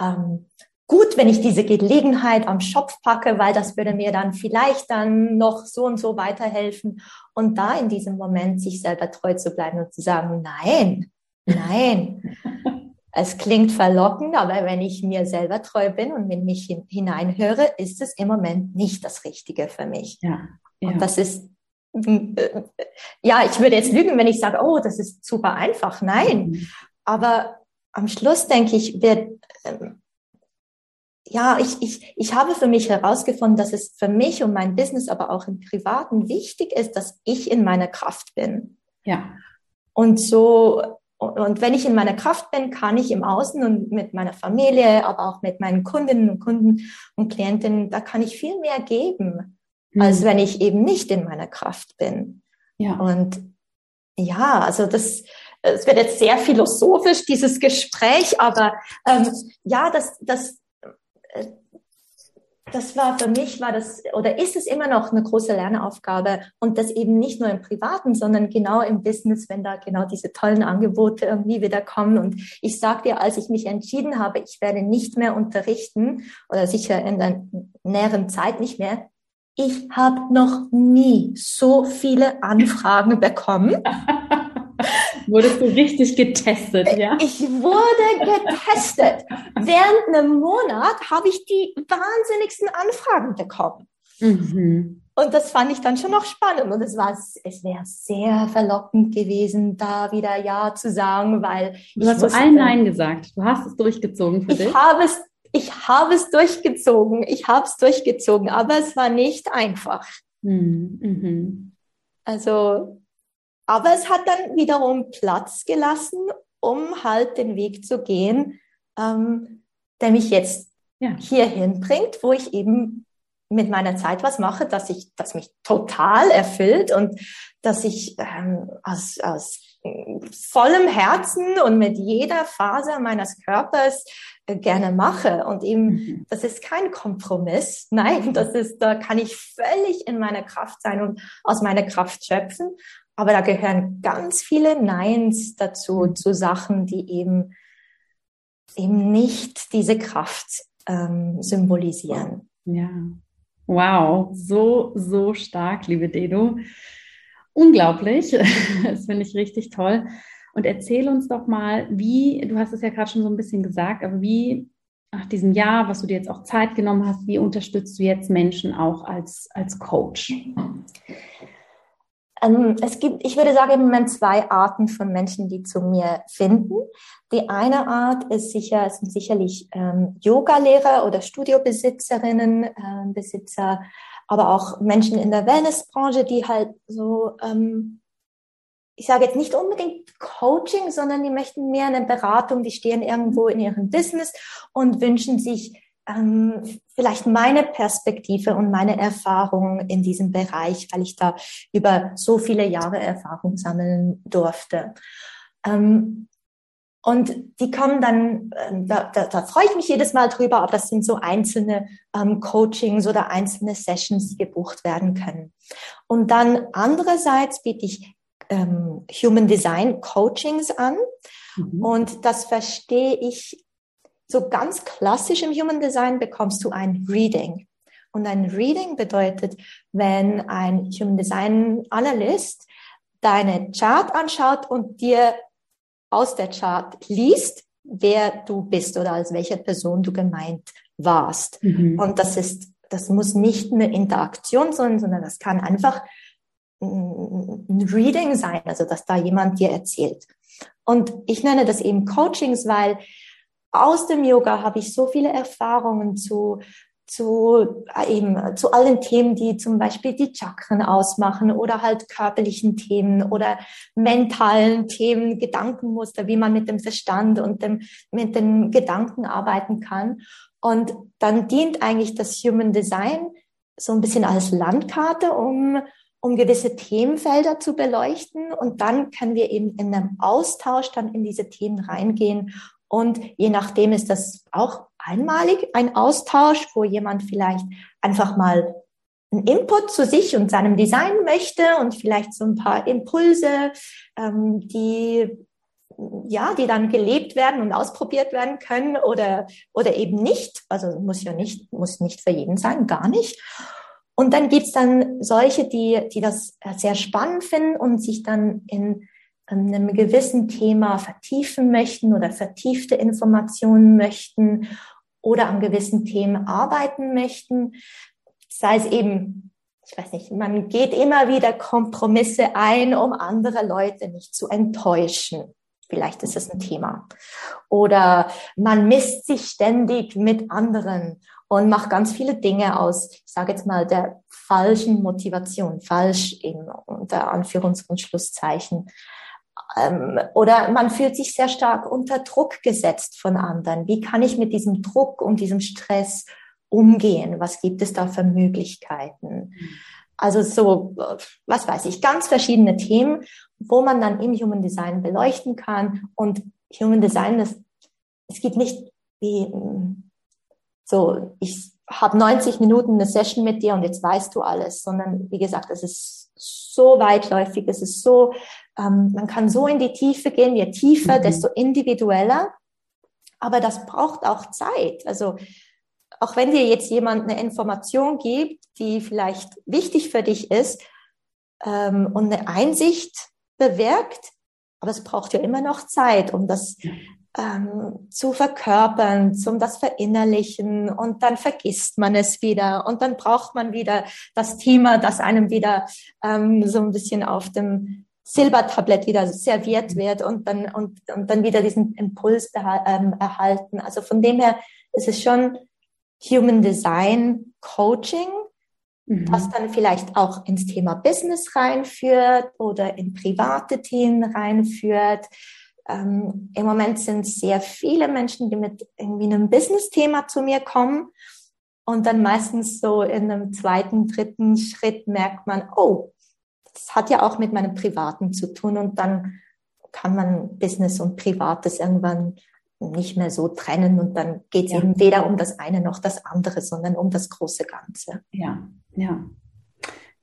ähm, gut, wenn ich diese Gelegenheit am Schopf packe, weil das würde mir dann vielleicht dann noch so und so weiterhelfen. Und da in diesem Moment sich selber treu zu bleiben und zu sagen, nein, nein. es klingt verlockend, aber wenn ich mir selber treu bin und in mich hineinhöre, ist es im Moment nicht das Richtige für mich. Ja, ja. Und das ist ja, ich würde jetzt lügen, wenn ich sage, oh, das ist super einfach. Nein. Mhm. Aber am Schluss denke ich, wird, ähm, ja, ich, ich, ich habe für mich herausgefunden, dass es für mich und mein Business, aber auch im Privaten wichtig ist, dass ich in meiner Kraft bin. Ja. Und so, und wenn ich in meiner Kraft bin, kann ich im Außen und mit meiner Familie, aber auch mit meinen Kundinnen und Kunden und Klientinnen, da kann ich viel mehr geben, mhm. als wenn ich eben nicht in meiner Kraft bin. Ja. Und ja, also das, es wird jetzt sehr philosophisch, dieses Gespräch, aber ähm, ja, das, das, äh, das war für mich, war das oder ist es immer noch eine große Lernaufgabe und das eben nicht nur im Privaten, sondern genau im Business, wenn da genau diese tollen Angebote irgendwie wieder kommen. Und ich sag dir, als ich mich entschieden habe, ich werde nicht mehr unterrichten oder sicher in der näheren Zeit nicht mehr, ich habe noch nie so viele Anfragen bekommen. Wurdest du richtig getestet, ja? Ich wurde getestet. Während einem Monat habe ich die wahnsinnigsten Anfragen bekommen. Mhm. Und das fand ich dann schon noch spannend. Und es war, es wäre sehr verlockend gewesen, da wieder Ja zu sagen, weil. Du hast zu allen Nein gesagt. Du hast es durchgezogen für ich dich. Habe es, ich habe es durchgezogen. Ich habe es durchgezogen, aber es war nicht einfach. Mhm. mhm. Also, aber es hat dann wiederum Platz gelassen, um halt den Weg zu gehen, ähm, der mich jetzt ja. hierhin bringt, wo ich eben mit meiner Zeit was mache, dass ich, das mich total erfüllt und dass ich ähm, aus, aus vollem Herzen und mit jeder Faser meines Körpers gerne mache. Und eben, mhm. das ist kein Kompromiss. Nein, das ist, da kann ich völlig in meiner Kraft sein und aus meiner Kraft schöpfen. Aber da gehören ganz viele Neins dazu, mhm. zu Sachen, die eben, eben nicht diese Kraft ähm, symbolisieren. Ja. Wow, so, so stark, liebe Dedo. Unglaublich. Das finde ich richtig toll. Und erzähl uns doch mal, wie, du hast es ja gerade schon so ein bisschen gesagt, aber wie nach diesem Jahr, was du dir jetzt auch Zeit genommen hast, wie unterstützt du jetzt Menschen auch als, als Coach? Ähm, es gibt, ich würde sagen, im Moment zwei Arten von Menschen, die zu mir finden. Die eine Art ist sicher, sind sicherlich ähm, Yoga-Lehrer oder Studiobesitzerinnen, äh, Besitzer, aber auch Menschen in der Wellnessbranche, die halt so, ähm, ich sage jetzt nicht unbedingt Coaching, sondern die möchten mehr eine Beratung, die stehen irgendwo in ihrem Business und wünschen sich ähm, vielleicht meine Perspektive und meine Erfahrung in diesem Bereich, weil ich da über so viele Jahre Erfahrung sammeln durfte. Ähm, und die kommen dann, ähm, da, da, da freue ich mich jedes Mal drüber, aber das sind so einzelne ähm, Coachings oder einzelne Sessions, die gebucht werden können. Und dann andererseits biete ich ähm, Human Design Coachings an. Mhm. Und das verstehe ich so ganz klassisch im Human Design bekommst du ein Reading. Und ein Reading bedeutet, wenn ein Human Design Analyst deine Chart anschaut und dir aus der Chart liest, wer du bist oder als welche Person du gemeint warst. Mhm. Und das ist, das muss nicht eine Interaktion sein, sondern das kann einfach ein Reading sein, also dass da jemand dir erzählt. Und ich nenne das eben Coachings, weil aus dem Yoga habe ich so viele Erfahrungen zu zu äh, eben zu allen Themen, die zum Beispiel die Chakren ausmachen oder halt körperlichen Themen oder mentalen Themen, Gedankenmuster, wie man mit dem Verstand und dem, mit den Gedanken arbeiten kann. Und dann dient eigentlich das Human Design so ein bisschen als Landkarte, um um gewisse Themenfelder zu beleuchten. Und dann können wir eben in einem Austausch dann in diese Themen reingehen und je nachdem ist das auch einmalig ein Austausch, wo jemand vielleicht einfach mal einen Input zu sich und seinem Design möchte und vielleicht so ein paar Impulse, ähm, die ja, die dann gelebt werden und ausprobiert werden können oder oder eben nicht. Also muss ja nicht muss nicht für jeden sein, gar nicht. Und dann gibt's dann solche, die die das sehr spannend finden und sich dann in einem gewissen Thema vertiefen möchten oder vertiefte Informationen möchten oder an gewissen Themen arbeiten möchten, sei es eben ich weiß nicht, man geht immer wieder Kompromisse ein, um andere Leute nicht zu enttäuschen. Vielleicht ist es ein Thema. Oder man misst sich ständig mit anderen und macht ganz viele Dinge aus, ich sage jetzt mal, der falschen Motivation, falsch eben unter Anführungs- und Schlusszeichen. Ähm, oder man fühlt sich sehr stark unter Druck gesetzt von anderen. Wie kann ich mit diesem Druck und diesem Stress umgehen? Was gibt es da für Möglichkeiten? Also so, was weiß ich, ganz verschiedene Themen, wo man dann im Human Design beleuchten kann. Und Human Design, das, es gibt nicht wie so, ich habe 90 Minuten eine Session mit dir und jetzt weißt du alles, sondern wie gesagt, es ist so weitläufig, es ist so, ähm, man kann so in die Tiefe gehen, je tiefer, mhm. desto individueller. Aber das braucht auch Zeit. Also auch wenn dir jetzt jemand eine Information gibt, die vielleicht wichtig für dich ist ähm, und eine Einsicht bewirkt, aber es braucht ja immer noch Zeit, um das ähm, zu verkörpern, zum das Verinnerlichen und dann vergisst man es wieder und dann braucht man wieder das Thema, das einem wieder ähm, so ein bisschen auf dem Silbertablett wieder serviert wird und dann und, und dann wieder diesen Impuls ähm, erhalten. Also von dem her ist es schon Human Design Coaching, mhm. das dann vielleicht auch ins Thema Business reinführt oder in private Themen reinführt. Ähm, Im Moment sind sehr viele Menschen, die mit irgendwie einem Business-Thema zu mir kommen. Und dann meistens so in einem zweiten, dritten Schritt merkt man, oh, das hat ja auch mit meinem Privaten zu tun. Und dann kann man Business und Privates irgendwann nicht mehr so trennen und dann geht es ja. eben weder um das eine noch das andere, sondern um das große Ganze. Ja, ja.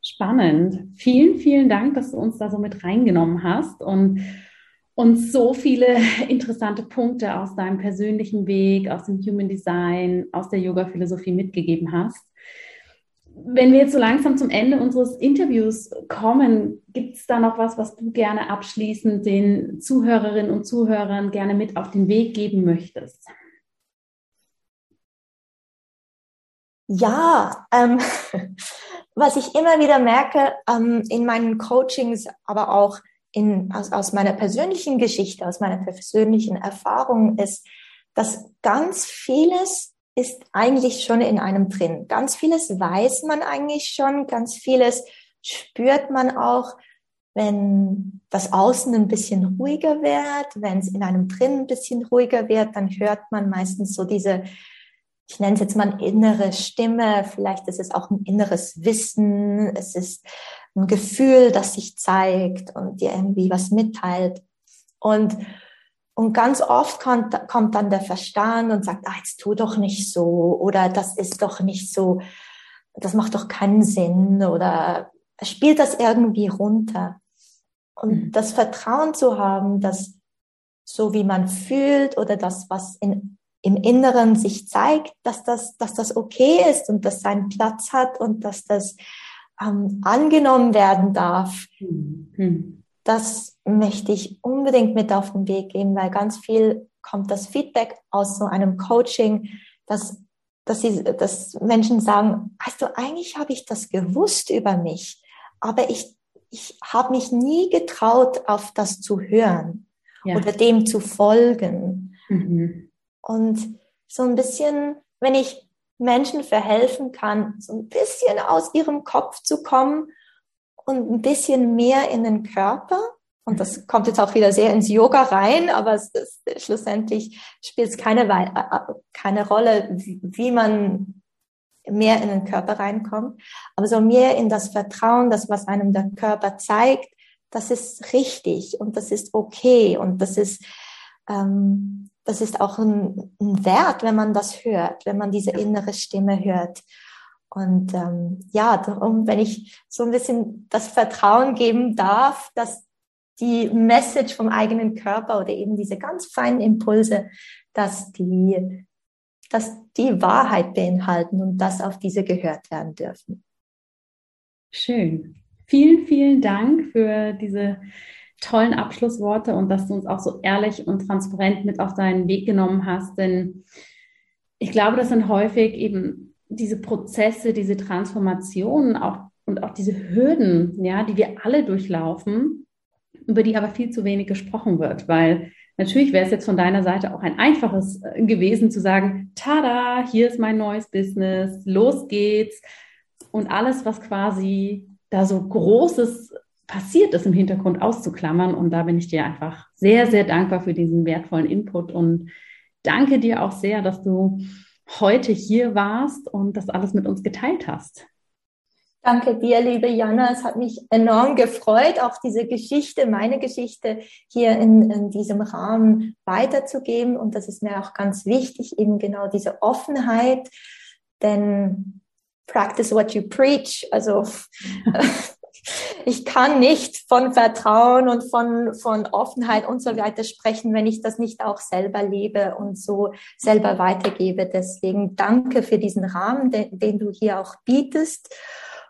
Spannend. Vielen, vielen Dank, dass du uns da so mit reingenommen hast und uns so viele interessante Punkte aus deinem persönlichen Weg, aus dem Human Design, aus der Yoga-Philosophie mitgegeben hast. Wenn wir jetzt so langsam zum Ende unseres Interviews kommen, gibt es da noch was, was du gerne abschließend den Zuhörerinnen und Zuhörern gerne mit auf den Weg geben möchtest? Ja, ähm, was ich immer wieder merke ähm, in meinen Coachings, aber auch in, aus, aus meiner persönlichen Geschichte, aus meiner persönlichen Erfahrung ist, dass ganz vieles ist eigentlich schon in einem drin. Ganz vieles weiß man eigentlich schon, ganz vieles spürt man auch, wenn das Außen ein bisschen ruhiger wird, wenn es in einem drin ein bisschen ruhiger wird, dann hört man meistens so diese, ich nenne es jetzt mal innere Stimme, vielleicht ist es auch ein inneres Wissen, es ist ein Gefühl, das sich zeigt und dir irgendwie was mitteilt. Und, und ganz oft kommt, kommt dann der Verstand und sagt, ah, jetzt tu doch nicht so oder das ist doch nicht so, das macht doch keinen Sinn oder spielt das irgendwie runter. Und mhm. das Vertrauen zu haben, dass so wie man fühlt oder das, was in, im Inneren sich zeigt, dass das, dass das okay ist und dass seinen Platz hat und dass das ähm, angenommen werden darf, mhm. das möchte ich unbedingt mit auf den Weg geben, weil ganz viel kommt das Feedback aus so einem Coaching, dass, dass, sie, dass Menschen sagen, weißt du, eigentlich habe ich das gewusst über mich, aber ich, ich habe mich nie getraut, auf das zu hören ja. oder dem zu folgen. Mhm. Und so ein bisschen, wenn ich Menschen verhelfen kann, so ein bisschen aus ihrem Kopf zu kommen und ein bisschen mehr in den Körper. Und das kommt jetzt auch wieder sehr ins Yoga rein, aber es ist, schlussendlich spielt es keine, äh, keine Rolle, wie man mehr in den Körper reinkommt, aber so mehr in das Vertrauen, das was einem der Körper zeigt, das ist richtig und das ist okay. Und das ist ähm, das ist auch ein, ein, Wert, wenn man das hört, wenn man diese innere Stimme hört. Und ähm, ja, darum, wenn ich so ein bisschen das Vertrauen geben darf, dass die Message vom eigenen Körper oder eben diese ganz feinen Impulse, dass die, dass die Wahrheit beinhalten und dass auf diese gehört werden dürfen. Schön. Vielen, vielen Dank für diese tollen Abschlussworte und dass du uns auch so ehrlich und transparent mit auf deinen Weg genommen hast. Denn ich glaube, das sind häufig eben diese Prozesse, diese Transformationen, auch und auch diese Hürden, ja, die wir alle durchlaufen, über die aber viel zu wenig gesprochen wird, weil natürlich wäre es jetzt von deiner Seite auch ein einfaches äh, gewesen zu sagen, tada, hier ist mein neues Business, los geht's und alles, was quasi da so Großes passiert ist im Hintergrund auszuklammern. Und da bin ich dir einfach sehr, sehr dankbar für diesen wertvollen Input und danke dir auch sehr, dass du heute hier warst und das alles mit uns geteilt hast. Danke dir, liebe Jana. Es hat mich enorm gefreut, auch diese Geschichte, meine Geschichte hier in, in, diesem Rahmen weiterzugeben. Und das ist mir auch ganz wichtig, eben genau diese Offenheit. Denn practice what you preach. Also ich kann nicht von Vertrauen und von, von Offenheit und so weiter sprechen, wenn ich das nicht auch selber lebe und so selber weitergebe. Deswegen danke für diesen Rahmen, den, den du hier auch bietest.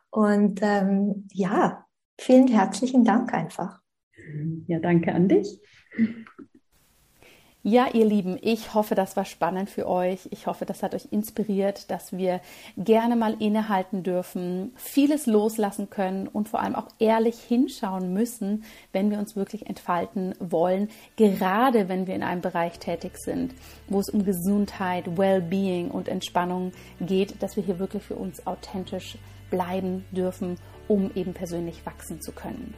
Und ähm, ja, vielen herzlichen Dank einfach. Ja, danke an dich. Ja, ihr Lieben, ich hoffe, das war spannend für euch. Ich hoffe, das hat euch inspiriert, dass wir gerne mal innehalten dürfen, vieles loslassen können und vor allem auch ehrlich hinschauen müssen, wenn wir uns wirklich entfalten wollen, gerade wenn wir in einem Bereich tätig sind, wo es um Gesundheit, Wellbeing und Entspannung geht, dass wir hier wirklich für uns authentisch bleiben dürfen, um eben persönlich wachsen zu können.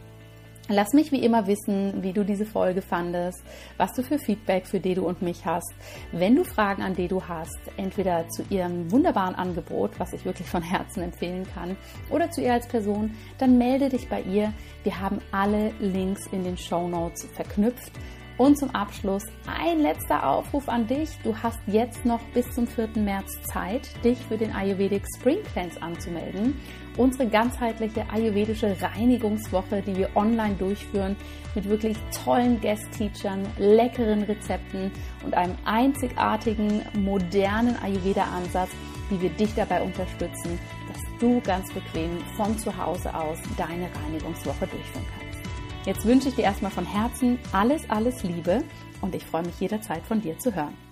Lass mich wie immer wissen, wie du diese Folge fandest, was du für Feedback für Dedu und mich hast. Wenn du Fragen an Dedu hast, entweder zu ihrem wunderbaren Angebot, was ich wirklich von Herzen empfehlen kann, oder zu ihr als Person, dann melde dich bei ihr. Wir haben alle Links in den Show Notes verknüpft. Und zum Abschluss ein letzter Aufruf an dich. Du hast jetzt noch bis zum 4. März Zeit, dich für den Ayurvedic Spring Cleanse anzumelden. Unsere ganzheitliche ayurvedische Reinigungswoche, die wir online durchführen, mit wirklich tollen Guest-Teachern, leckeren Rezepten und einem einzigartigen, modernen Ayurveda-Ansatz, wie wir dich dabei unterstützen, dass du ganz bequem von zu Hause aus deine Reinigungswoche durchführen kannst. Jetzt wünsche ich dir erstmal von Herzen alles, alles Liebe und ich freue mich jederzeit von dir zu hören.